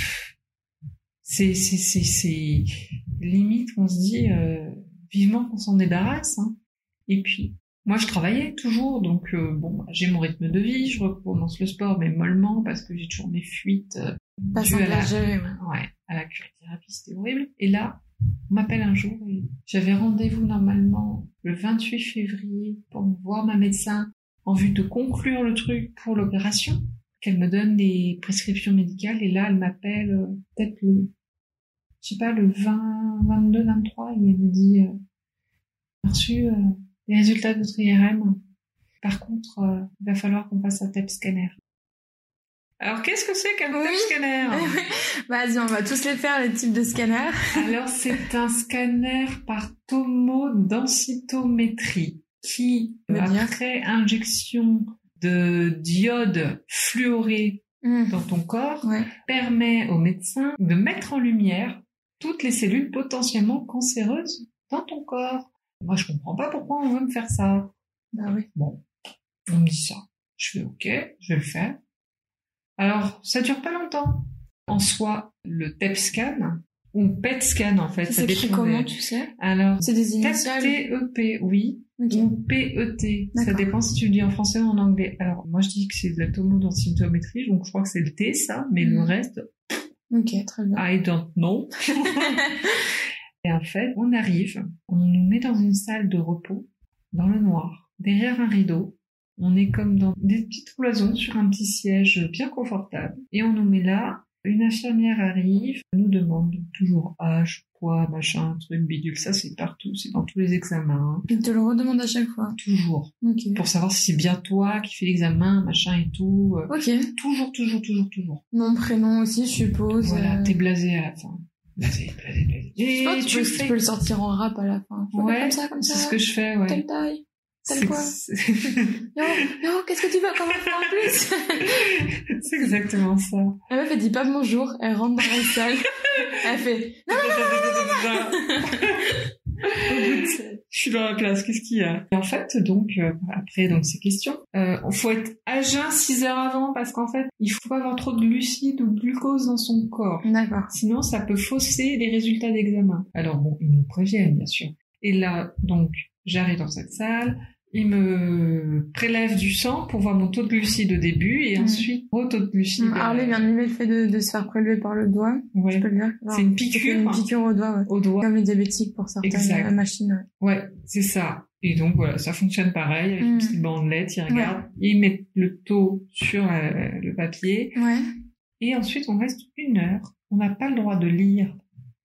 S3: c'est, c'est, c'est, c'est limite qu'on se dit euh, vivement qu'on s'en débarrasse. Hein. Et puis, moi, je travaillais toujours, donc euh, bon, bah, j'ai mon rythme de vie, je recommence le sport, mais mollement parce que j'ai toujours mes fuites. euh,
S2: Pas
S3: dues à la-
S2: ouais.
S3: Ouais, à la curithérapie, c'était horrible. Et là, on m'appelle un jour et j'avais rendez-vous normalement le 28 février pour voir ma médecin en vue de conclure le truc pour l'opération, qu'elle me donne des prescriptions médicales et là, elle m'appelle euh, peut-être le, je sais pas, le 20, 22, 23 et elle me dit, euh, reçu les résultats de votre IRM. Par contre, euh, il va falloir qu'on fasse un TEP scanner. Alors, qu'est-ce que c'est qu'un
S2: Oui.
S3: TEP scanner? <laughs>
S2: Vas-y, on va tous les faire, les types de scanners.
S3: Alors, c'est un scanner par tomodensitométrie qui, après injection de diode fluoré
S2: Mhm.
S3: dans ton corps,
S2: Ouais.
S3: permet au médecin de mettre en lumière toutes les cellules potentiellement cancéreuses dans ton corps. Moi, je comprends pas pourquoi on veut me faire ça.
S2: Bah oui.
S3: Bon, on me dit ça. Je fais OK, je vais le faire. Alors, ça dure pas longtemps. En soi, le TEP scan, ou PET scan en fait,
S2: Ça
S3: ça dépend
S2: comment,
S3: des-
S2: tu sais?
S3: Alors,
S2: C'est des initiales
S3: T-E-P, oui,
S2: Ok.
S3: ou P-E-T. Ça dépend si tu le dis en français ou en anglais. Alors, moi, je dis que c'est de la tomodensitométrie, donc je crois que c'est le T, ça, mais le
S2: Mhm.
S3: reste,
S2: Ok, très bien.
S3: I don't know. <laughs> <laughs> Et en fait, on arrive, on nous met dans une salle de repos, dans le noir, derrière un rideau. On est comme dans des petites cloisons sur un petit siège bien confortable. Et on nous met là. Une infirmière arrive, nous demande toujours âge, poids, machin, truc, bidule. Ça, c'est partout, c'est dans tous les examens.
S2: Il te le redemande à chaque fois.
S3: Toujours. Pour savoir si c'est bien toi qui fais l'examen, machin et tout.
S2: Ok.
S3: Toujours, toujours, toujours, toujours.
S2: Nom, prénom aussi, je suppose.
S3: Voilà,
S2: euh,
S3: t'es blasé à la fin. Blasé, blasé, blasé.
S2: Je tu, peux,
S3: fais-
S2: tu peux le sortir en rap à la fin. Faire
S3: Ouais,
S2: comme ça, comme
S3: c'est
S2: ça.
S3: ce que je fais, ouais.
S2: Telle taille. Tel
S3: C'est-
S2: poids.
S3: c'est-
S2: Yo, yo, qu'est-ce que tu veux comme enfant en plus
S3: C'est exactement ça.
S2: La meuf, elle dit pas bonjour, elle rentre dans la salle, elle fait
S3: Je suis dans la place, qu'est-ce qu'il y a? Et en fait, donc, euh, après donc ces questions, euh, il faut être à jeun 6 heures avant parce qu'en fait, il faut pas avoir trop de glucides ou de glucose dans son corps.
S2: D'accord.
S3: Sinon, ça peut fausser les résultats d'examen. Alors bon, ils nous préviennent, bien sûr. Et là, donc, j'arrive dans cette salle, ils me prélèvent du sang pour voir mon taux de glucides au début et ensuite mon taux de glucides.
S2: Hum, Harley vient de le fait de, de se faire prélever par le doigt.
S3: Ouais,
S2: Je peux le dire.
S3: C'est une piqûre.
S2: c'est Une piqûre au doigt, ouais.
S3: au doigt.
S2: Comme les diabétiques pour certaines
S3: Exact.
S2: euh, machines. ouais.
S3: Ouais, c'est ça. Et donc voilà, ça fonctionne pareil avec
S2: Mhm.
S3: une petite bandelette, ils regardent, ils mettent le taux sur euh, le papier
S2: Ouais.
S3: et ensuite on reste une heure. On n'a pas le droit de lire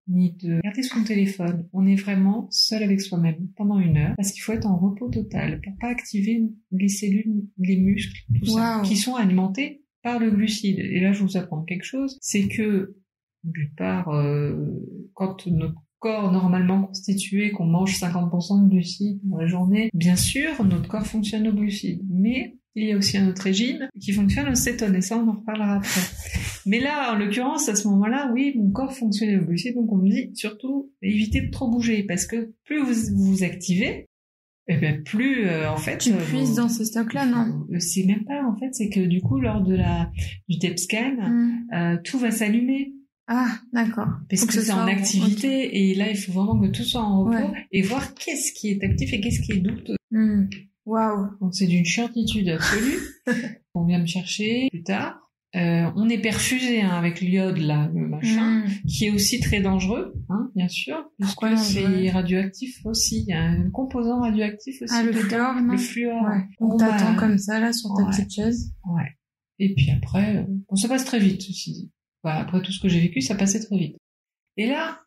S3: ni de regarder son téléphone. On est vraiment seul avec soi-même pendant une heure parce qu'il faut être en repos total pour pas activer les cellules, les muscles, tout ça,
S2: Wow.
S3: qui sont alimentés par le glucide. Et là, je vous apprends quelque chose, c'est que d'une part, euh, quand notre corps normalement constitué, qu'on mange 50% de glucides dans la journée, bien sûr, notre corps fonctionne au glucides. Mais il y a aussi un autre régime qui fonctionne au cétone, et ça, on en reparlera après. Mais là, en l'occurrence, à ce moment-là, oui, mon corps fonctionnait au glucides, donc on me dit surtout évitez de trop bouger, parce que plus vous vous activez, eh ben plus euh, en fait
S2: tu
S3: euh,
S2: puises
S3: vous-
S2: dans ce stock là non
S3: euh, c'est même pas en fait c'est que du coup lors de la du TEP scan
S2: Hmm.
S3: euh, tout va s'allumer.
S2: Ah d'accord.
S3: Parce
S2: Faut
S3: que
S2: ce
S3: c'est en activité et là il faut vraiment que tout soit en repos
S2: Ouais.
S3: et voir qu'est-ce qui est actif et qu'est-ce qui est douteux.
S2: Hmm. waouh.
S3: Donc c'est d'une chiantitude absolue. <laughs> On vient me chercher plus tard Euh, on est perfusé hein, avec l'iode là le machin
S2: Hmm.
S3: qui est aussi très dangereux, hein, bien sûr,
S2: Pourquoi
S3: c'est radioactif aussi. Il y a un composant radioactif aussi.
S2: ah le fluor non?
S3: Le fluor.
S2: ouais t'attends
S3: bah,
S2: comme ça là sur ta
S3: ouais.
S2: petite chaise
S3: Ouais. Et puis après, euh, bon, ça passe très vite, ceci dit. Voilà, après tout ce que j'ai vécu, ça passait très vite. Et là,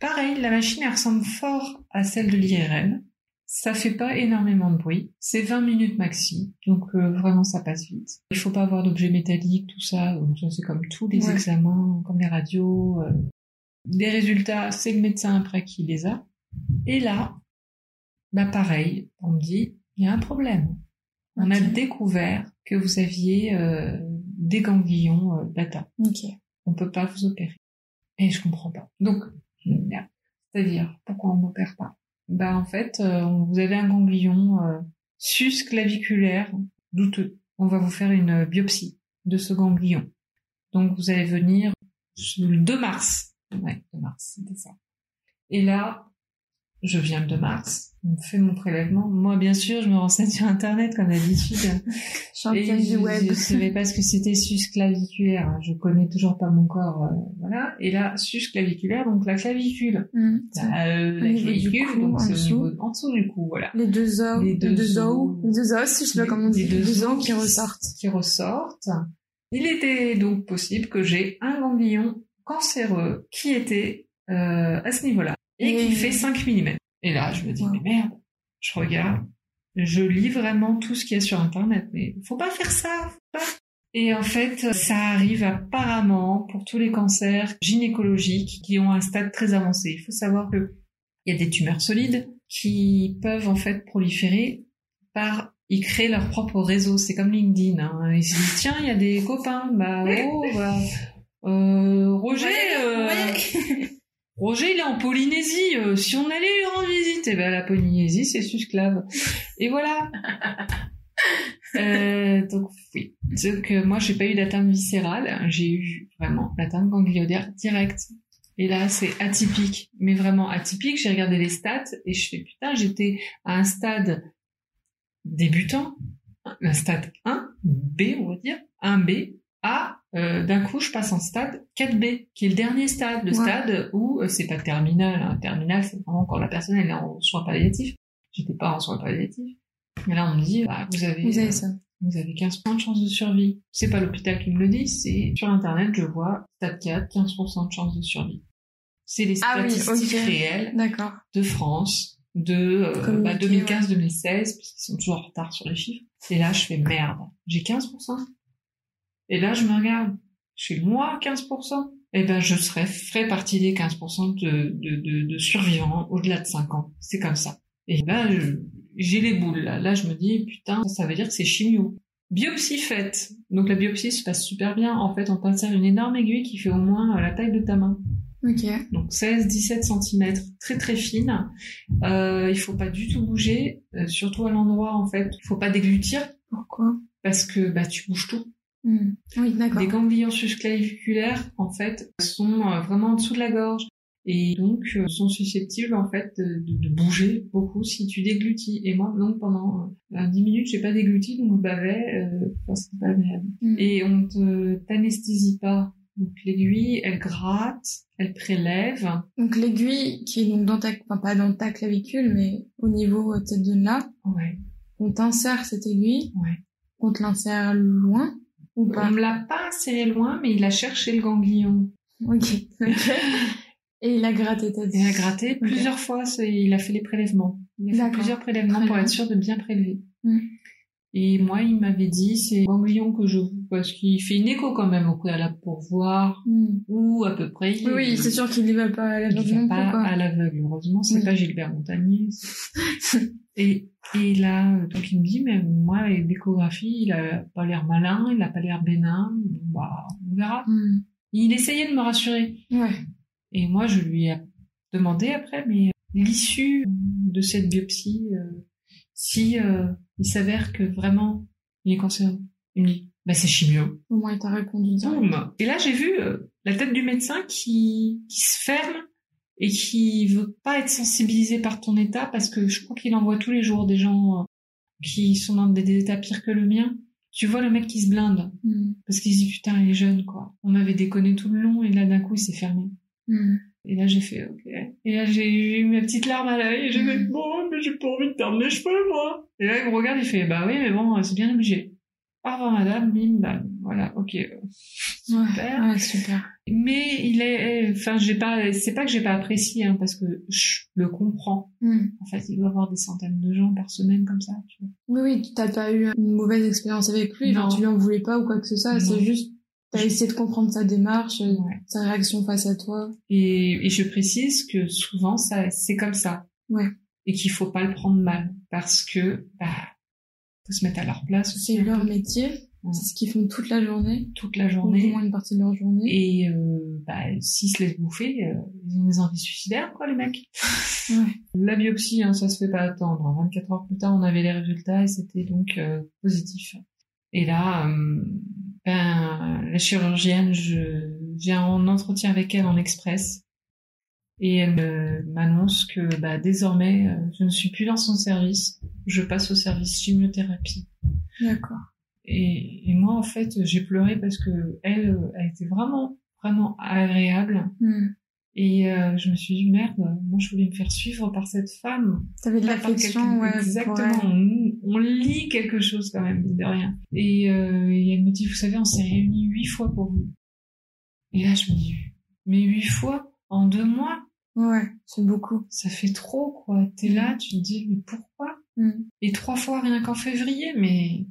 S3: pareil, la machine, elle ressemble fort à celle de l'IRM. Ça fait pas énormément de bruit. C'est 20 minutes maxi. Donc, euh, vraiment, ça passe vite. Il faut pas avoir d'objets métalliques, tout ça. Donc, ça, c'est comme tous les
S2: Ouais.
S3: examens, comme les radios. euh. Des résultats, c'est le médecin après qui les a. Et là, bah pareil, on me dit, il y a un problème. On a découvert que vous aviez euh, des ganglions euh, bêta.
S2: ok
S3: On peut pas vous opérer. Et je comprends pas. Donc, merde. c'est-à-dire, pourquoi on m'opère pas? Bah en fait, euh, vous avez un ganglion euh, susclaviculaire douteux. On va vous faire une biopsie de ce ganglion. Donc vous allez venir le 2 mars. Ouais, 2 mars, c'était ça. Et là, je viens 2 mars, on fait mon prélèvement. Moi, bien sûr, je me renseigne sur Internet, comme d'habitude. <laughs>
S2: championne du
S3: je-
S2: web
S3: Je savais pas ce que c'était susclaviculaire. hein. Je connais toujours pas mon corps, euh, voilà. Et là, susclaviculaire, donc la clavicule. Bah, euh, la clavicule,
S2: cou,
S3: donc c'est au niveau, en dessous du cou, voilà.
S2: les deux os
S3: Les deux
S2: deux
S3: os.
S2: les deux os je sais pas comment on dit
S3: Les
S2: deux os
S3: os
S2: qui ressortent
S3: Qui ressortent. Il était donc possible que j'ai un ganglion cancéreux qui était euh, à ce niveau-là et qui fait 5 mm. Et là, je me dis, mais merde, je regarde, je lis vraiment tout ce qu'il y a sur Internet, mais faut pas faire ça, faut pas. Et en fait, ça arrive apparemment pour tous les cancers gynécologiques qui ont un stade très avancé. Il faut savoir que il y a des tumeurs solides qui peuvent en fait proliférer par ils créent leur propre réseau. C'est comme LinkedIn. Hein. Ils se disent tiens, il y a des copains. Bah oh, bah, euh, Roger. euh, <laughs> Roger, il est en Polynésie. euh, si on allait lui rendre visite, eh ben la Polynésie, c'est susclave. Et voilà. <laughs> Euh, donc oui. Donc euh, moi, j'ai pas eu d'atteinte viscérale. J'ai eu vraiment l'atteinte ganglionnaire directe. Et là, c'est atypique, mais vraiment atypique. J'ai regardé les stats et je fais putain, j'étais à un stade débutant, un stade 1, B, on va dire, 1B, à euh, d'un coup, je passe en stade 4B, qui est le dernier stade, le
S2: Ouais.
S3: stade où euh, c'est pas terminal. Hein. Terminal, c'est vraiment quand la personne elle est en soins palliatifs. J'étais pas en soins palliatifs. Mais là, on me dit, bah, vous avez,
S2: vous
S3: euh,
S2: avez ça
S3: vous avez 15% de chance de survie. C'est pas l'hôpital qui me le dit, c'est sur internet, je vois stade 4, 15% de chance de survie. C'est les
S2: Ah oui,
S3: statistiques réelles de France de euh, bah,
S2: Communiqué,
S3: 2015-2016, puisqu'ils sont toujours en retard sur les chiffres. Et là, je fais merde, j'ai 15%. Et là, je me regarde, je fais moi 15%. Eh ben, je serais, ferais partie des 15% de, de, de, de survivants au-delà de 5 ans. C'est comme ça. Et là, j'ai les boules. Là. là, je me dis, putain, ça veut dire que c'est chimio. Biopsie faite. Donc la biopsie se passe super bien. En fait, on t'insère une énorme aiguille qui fait au moins euh, la taille de ta main
S2: ok
S3: donc 16-17 cm, très très fine. Euh, il faut pas du tout bouger, euh, surtout à l'endroit en fait. Il faut pas déglutir
S2: pourquoi?
S3: Parce que bah tu bouges tout.
S2: Hmm. oui d'accord
S3: Les ganglions susclaviculaires en fait sont euh, vraiment en dessous de la gorge et donc euh, sont susceptibles en fait de, de- de bouger beaucoup si tu déglutis. Et moi donc pendant euh, 10 minutes j'ai pas dégluti donc je bavais, euh, c'était pas agréable.
S2: Hmm.
S3: Et on te t'anesthésie pas. Donc l'aiguille, elle gratte, elle prélève.
S2: donc l'aiguille qui est donc dans ta enfin pas dans ta clavicule mais au niveau de cette zone là
S3: Ouais,
S2: on t'insère cette aiguille
S3: ouais.
S2: on te l'insère loin ou
S3: On
S2: pas
S3: me l'a pas inséré loin, mais il a cherché le ganglion.
S2: ok <laughs> et il a gratté ta
S3: Il a gratté plusieurs fois, il a fait les prélèvements. Il a fait plusieurs prélèvements pour être sûr de bien prélever.
S2: Mm.
S3: Et moi, il m'avait dit, c'est ganglion que je... Parce qu'il fait une écho quand même au préalable pour voir
S2: Hmm.
S3: où à peu près... il-
S2: Oui, c'est sûr qu'il y va pas à
S3: il
S2: l'aveugle
S3: va pas
S2: quoi.
S3: à l'aveugle. Heureusement, c'est
S2: Oui.
S3: pas Gilbert Montagnier. <laughs> et, et là, euh, donc il me dit, mais moi, l'échographie, il a pas l'air malin, il a pas l'air bénin. Bah, on verra.
S2: Hmm.
S3: Il essayait de me rassurer.
S2: Ouais.
S3: Et moi, je lui ai demandé après, mais l'issue de cette biopsie, euh, si euh, il s'avère que vraiment il est cancéreux, il me dit, bah c'est chimio.
S2: Au moins, il t'a répondu.
S3: Boum. Et là, j'ai vu euh, la tête du médecin qui, qui se ferme et qui veut pas être sensibilisé par ton état parce que je crois qu'il envoie tous les jours des gens euh, qui sont dans des, des états pires que le mien. Tu vois le mec qui se blinde
S2: Hmm.
S3: parce qu'il se dit putain il est jeune quoi. On m'avait déconné tout le long et là d'un coup il s'est fermé.
S2: Hmm.
S3: Et là, j'ai fait, ok. Et là, j'ai eu ma petite larme à l'œil. Et j'ai fait,
S2: Mhm.
S3: bon, mais j'ai pas envie de perdre mes cheveux, moi. Et là, il me regarde, il fait, bah oui, mais bon, c'est bien obligé. Au revoir, madame, bim, bam. Voilà, ok. Super.
S2: Ouais, ouais, super.
S3: Mais il est, enfin, j'ai pas, c'est pas que j'ai pas apprécié, hein, parce que je le comprends.
S2: Hmm.
S3: En fait, il doit avoir des centaines de gens par semaine comme ça, tu vois.
S2: Oui, oui, t'as pas eu une mauvaise expérience avec lui, genre
S3: Non.
S2: tu lui en voulais pas ou quoi que ce soit, c'est juste, t'as essayé de comprendre sa démarche, euh,
S3: Ouais.
S2: sa réaction face à toi.
S3: Et, et je précise que souvent, ça, c'est comme ça.
S2: Ouais.
S3: Et qu'il faut pas le prendre mal. Parce que, bah, faut se mettre à leur place.
S2: C'est leur métier,
S3: Ouais.
S2: c'est ce qu'ils font toute la journée,
S3: toute la
S2: ou au
S3: journée.
S2: moins une partie de leur journée.
S3: Et, euh, bah, s'ils se laissent bouffer, euh, ils ont des envies suicidaires, quoi, les mecs.
S2: Ouais. <laughs>
S3: La biopsie, hein, ça se fait pas attendre. 24 heures plus tard, on avait les résultats et c'était donc euh, positif. Et là, ben, la chirurgienne, je viens en entretien avec elle en express. Et elle m'annonce que bah, désormais, euh, je ne suis plus dans son service. Je passe au service chimiothérapie.
S2: D'accord.
S3: Et, et moi, en fait, j'ai pleuré parce que elle euh, a été vraiment, vraiment agréable.
S2: Hmm.
S3: Et euh, je me suis dit, merde, moi je voulais me faire suivre par cette femme.
S2: T'avais de l'affection, ouais.
S3: Exactement. On, on lit quelque chose quand même, de rien. Et, euh, et elle me dit, vous savez, on s'est réunis huit fois pour vous. Et là, je me dis, mais huit fois en deux mois,
S2: Ouais, c'est beaucoup.
S3: ça fait trop, quoi. T'es là, tu te dis, mais pourquoi?
S2: Hmm.
S3: Et trois fois rien qu'en février, mais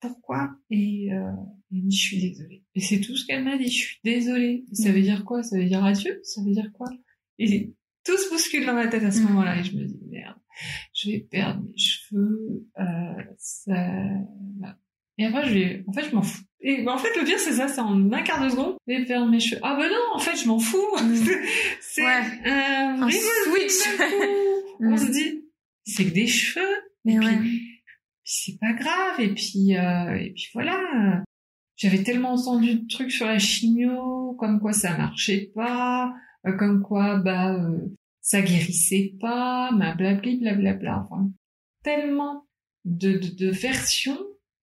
S3: pourquoi? Et euh, elle me dit, je suis désolée. Et c'est tout ce qu'elle m'a dit, je suis désolée. Et ça veut dire quoi? Ça veut dire adieu? Ça veut dire quoi? Et tout se bouscule dans ma tête à ce
S2: Mhm.
S3: moment-là, et je me dis, merde, je vais perdre mes cheveux, euh, ça... Et après, je vais... En fait, je m'en fous. Et bah, en fait, le pire, c'est ça, c'est en un quart de seconde, je vais perdre mes cheveux. Ah bah non, en fait, je m'en fous. <laughs> C'est
S2: Ouais.
S3: un,
S2: Un switch. <laughs>
S3: On se dit, c'est que des cheveux.
S2: Mais
S3: et
S2: ouais.
S3: puis c'est pas grave. Et puis, euh, et puis voilà. J'avais tellement entendu de trucs sur la chimio, comme quoi ça marchait pas, euh, comme quoi bah euh, ça guérissait pas, ma blabli blablabla. Enfin, tellement de, de, de versions.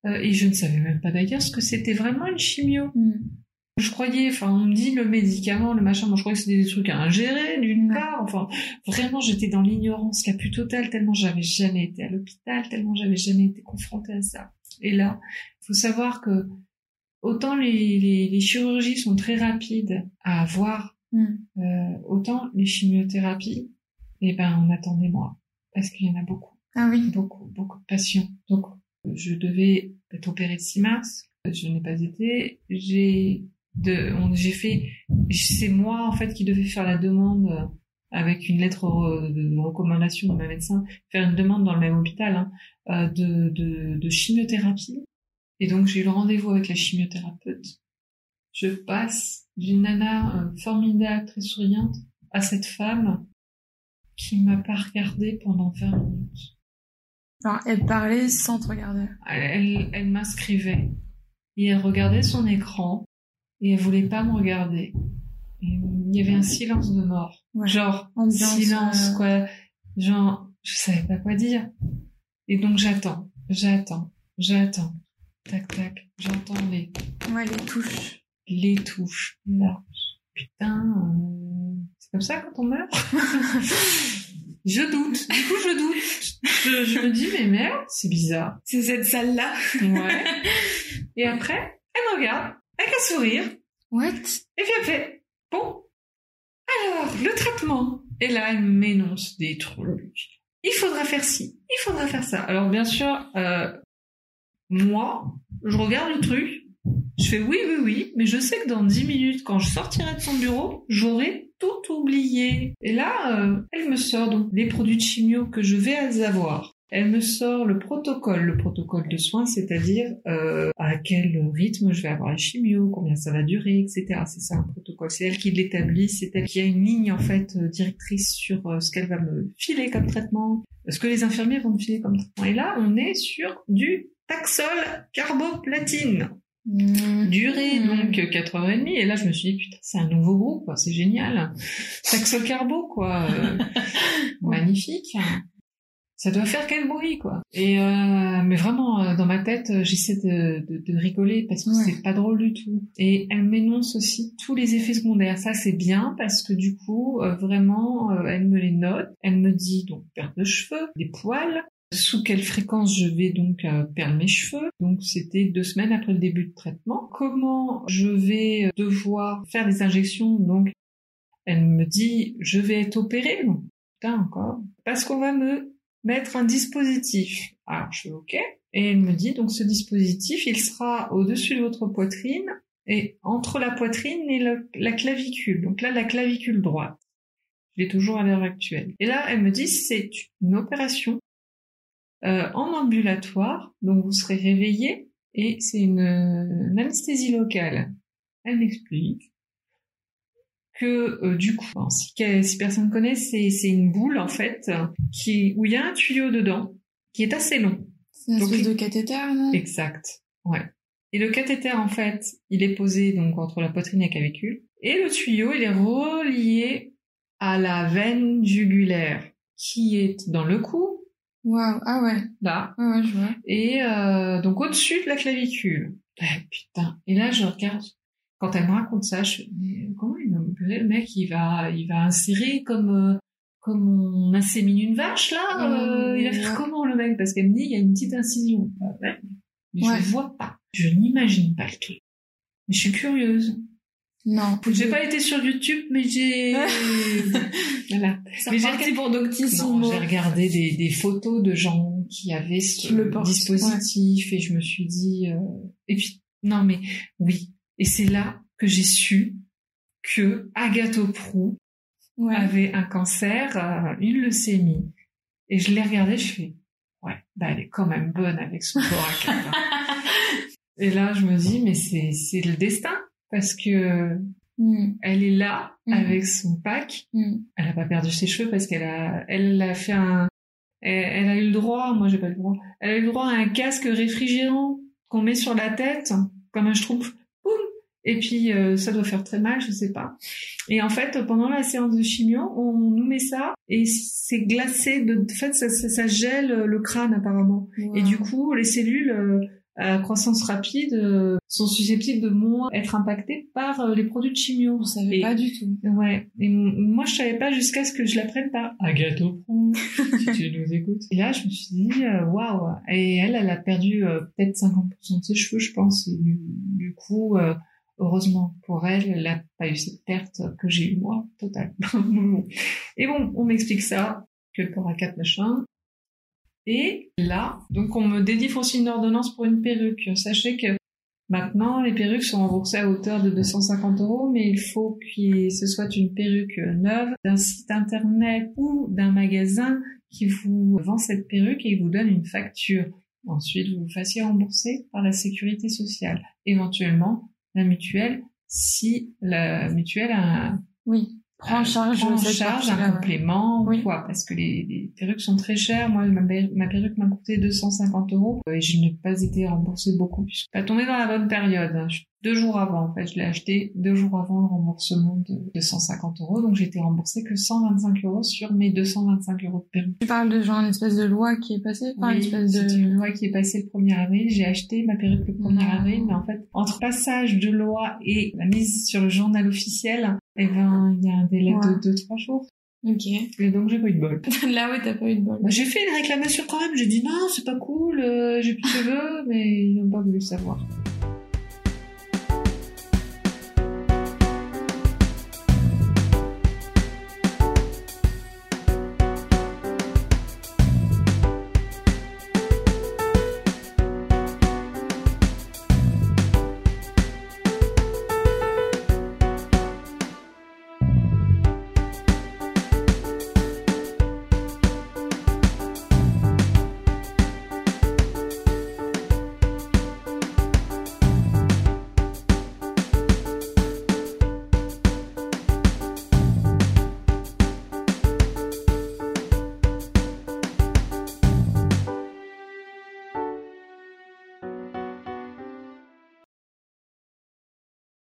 S3: euh, et je ne savais même pas d'ailleurs ce que c'était vraiment une chimio.
S2: Hmm.
S3: Je croyais, enfin, on me dit le médicament, le machin, moi je croyais que c'était des trucs à ingérer d'une
S2: Ouais.
S3: part. Enfin, vraiment, j'étais dans l'ignorance la plus totale, tellement j'avais jamais été à l'hôpital, tellement j'avais jamais été confrontée à ça. Et là, il faut savoir que autant les, les, les chirurgies sont très rapides à avoir,
S2: Hmm.
S3: euh, autant les chimiothérapies, eh ben, on attend des mois. Parce qu'il y en a beaucoup
S2: Ah oui.
S3: beaucoup, beaucoup de patients. Donc, je devais être opérée le 6 mars. Je n'ai pas été. J'ai de, on- j'ai fait, c'est moi, en fait, qui devais faire la demande euh, avec une lettre de recommandation de ma médecin, faire une demande dans le même hôpital, hein, euh, de, de, de chimiothérapie. Et donc, j'ai eu le rendez-vous avec la chimiothérapeute. Je passe d'une nana euh, formidable, très souriante, à cette femme qui m'a pas regardée pendant 20 minutes.
S2: Alors, elle parlait sans te regarder.
S3: Elle, elle m'inscrivait et elle regardait son écran et elle voulait pas me regarder. Et il y avait un silence de mort.
S2: Ouais.
S3: Genre,
S2: Ambiance,
S3: silence,
S2: euh,
S3: quoi. Genre, je savais pas quoi dire. Et donc j'attends, j'attends, j'attends. Tac, tac, j'entends les,
S2: Ouais, les touches.
S3: les touches. Là. Putain, euh, c'est comme ça quand on meurt? <laughs> Je doute. Du coup, je doute. Je, je me dis, mais merde, c'est bizarre.
S2: C'est cette salle-là.
S3: Ouais. <laughs> Et après, elle me regarde, avec un sourire,
S2: What?
S3: Et puis elle fait, bon, alors, le traitement. Et là, elle m'énonce des trucs. Il faudra faire ci, il faudra faire ça. Alors, bien sûr, euh, moi, je regarde le truc, je fais oui, oui, oui, mais je sais que dans 10 minutes, quand je sortirai de son bureau, j'aurai tout oublié. Et là, euh, elle me sort donc les produits de chimio que je vais avoir. Elle me sort le protocole, le protocole de soins, c'est-à-dire euh, à quel rythme je vais avoir la chimio, combien ça va durer, etc. C'est ça un protocole. C'est elle qui l'établit, c'est elle qui a une ligne en fait euh, directrice sur ce qu'elle va me filer comme traitement, ce que les infirmiers vont me filer comme traitement. Et là, on est sur du Taxol carboplatine.
S2: Mmh.
S3: Durée donc 4h30 et là je me suis dit putain c'est un nouveau groupe quoi, c'est génial. Taxol Carbo quoi. <laughs> Euh, magnifique. Ça doit faire quel bruit quoi. Et euh, mais vraiment euh, dans ma tête j'essaie de, de, de rigoler parce que
S2: Ouais.
S3: c'est pas drôle du tout. Et elle m'énonce aussi tous les effets secondaires. Ça c'est bien parce que du coup euh, vraiment euh, elle me les note. Elle me dit donc perte de cheveux des poils sous quelle fréquence je vais donc euh, perdre mes cheveux. Donc c'était deux semaines après le début de traitement. Comment je vais devoir faire des injections? Donc elle me dit je vais être opérée. Putain encore. Parce qu'on va me mettre un dispositif. Alors je ok. Et elle me dit donc ce dispositif il sera au-dessus de votre poitrine et entre la poitrine et la clavicule. Donc là la clavicule droite. Je l'ai toujours à l'heure actuelle. Et là elle me dit c'est une opération euh, en ambulatoire, donc vous serez réveillé et c'est une, une anesthésie locale. Elle m'explique que euh, du coup, bon, si, si personne connaît, c'est une boule en fait qui où il y a un tuyau dedans qui est assez long.
S2: C'est une
S3: Donc,
S2: espèce de cathéter, non
S3: Exact. Ouais. Et le cathéter, en fait, il est posé donc entre la poitrine et la clavicule. Et le tuyau, il est relié à la veine jugulaire qui est dans le cou,
S2: Waouh, ah ouais,
S3: là,
S2: ouais, ouais, je vois.
S3: et euh, donc au-dessus de la clavicule. Eh, putain. Et là, je regarde. Quand elle me raconte ça, je mais comment il va m'opérer le mec? Il va, il va insérer comme euh, comme on insémine une vache là? euh, il va faire comment le mec? Parce qu'elle me dit il y a une petite incision. Ouais, mais
S2: Ouais.
S3: je vois pas. Je n'imagine pas le truc. Mais je suis curieuse.
S2: Non.
S3: J'ai pas été sur YouTube, mais j'ai <laughs> voilà. Mais j'ai
S2: pour Doctissimo.
S3: J'ai regardé des, des photos de gens qui avaient ce
S2: le
S3: dispositif et je me suis dit euh, et puis non mais oui et c'est là que j'ai su que Agathe Prou
S2: Ouais.
S3: avait un cancer, euh, une leucémie et je l'ai regardée, je fais ouais bah elle est quand même bonne avec son corps <laughs> et là je me dis mais c'est c'est le destin parce que
S2: Mm,
S3: elle est là
S2: Mhm.
S3: avec son pack
S2: mm.
S3: elle a pas perdu ses cheveux parce qu'elle a, elle a fait un, elle, elle a eu le droit, moi j'ai pas eu le droit, elle a eu le droit à un casque réfrigérant qu'on met sur la tête, comme un schtroumpf, et puis euh, ça doit faire très mal, je sais pas. Et en fait, pendant la séance de chimio, on nous met ça et c'est glacé, de, en fait ça, ça, ça gèle le crâne apparemment. Et du coup, les cellules euh, à croissance rapide euh, sont susceptibles de moins être impactées par euh, les produits de chimio.
S2: On savait
S3: Et-
S2: pas du tout.
S3: Ouais. Et moi, je savais pas jusqu'à ce que je l'apprenne par Agathe Prou, <laughs> si tu nous écoutes. Et là, je me suis dit, euh, waouh. Et elle, elle a perdu euh, peut-être 50% de ses cheveux, je pense. Et du, du coup, euh, heureusement pour elle, elle a pas eu cette perte que j'ai eu moi, totale. <laughs> Et bon, on m'explique ça, que le corps a quatre machins. Et là, donc on me délivre aussi une ordonnance pour une perruque. Sachez que Maintenant, les perruques sont remboursées à hauteur de 250 euros, mais il faut que ce soit une perruque neuve d'un site internet ou d'un magasin qui vous vend cette perruque et vous donne une facture. Ensuite, vous vous fassiez rembourser par la sécurité sociale. Éventuellement, la mutuelle, si la mutuelle a un,
S2: Oui. Prends en charge,
S3: en un complément
S2: Oui.
S3: ou quoi, parce que les, les perruques sont très chères. Moi, ma, ma perruque m'a coûté 250 euros et je n'ai pas été remboursée beaucoup puisque ça tombé dans la bonne période. hein. Je- Deux jours avant, en fait, je l'ai acheté deux jours avant le remboursement de 250 euros, donc j'ai été remboursée que 125 euros sur mes 225 euros de perruque.
S2: Tu parles de genre une espèce de loi qui est passée? Enfin, une
S3: Oui,
S2: espèce
S3: c'est
S2: de...
S3: une loi qui est passée le 1er avril. J'ai acheté ma perruque le 1er
S2: Non.
S3: avril, mais en fait, entre passage de loi et la mise sur le journal officiel, eh ben, il y a un délai
S2: Ouais.
S3: de 2-3 jours.
S2: Ok.
S3: Et donc, j'ai pas eu de bol. <laughs>
S2: Là, ouais, t'as pas eu de bol.
S3: Bah, j'ai fait une réclamation quand même. J'ai dit non, c'est pas cool, euh, j'ai plus de cheveux, mais ils n'ont pas voulu savoir.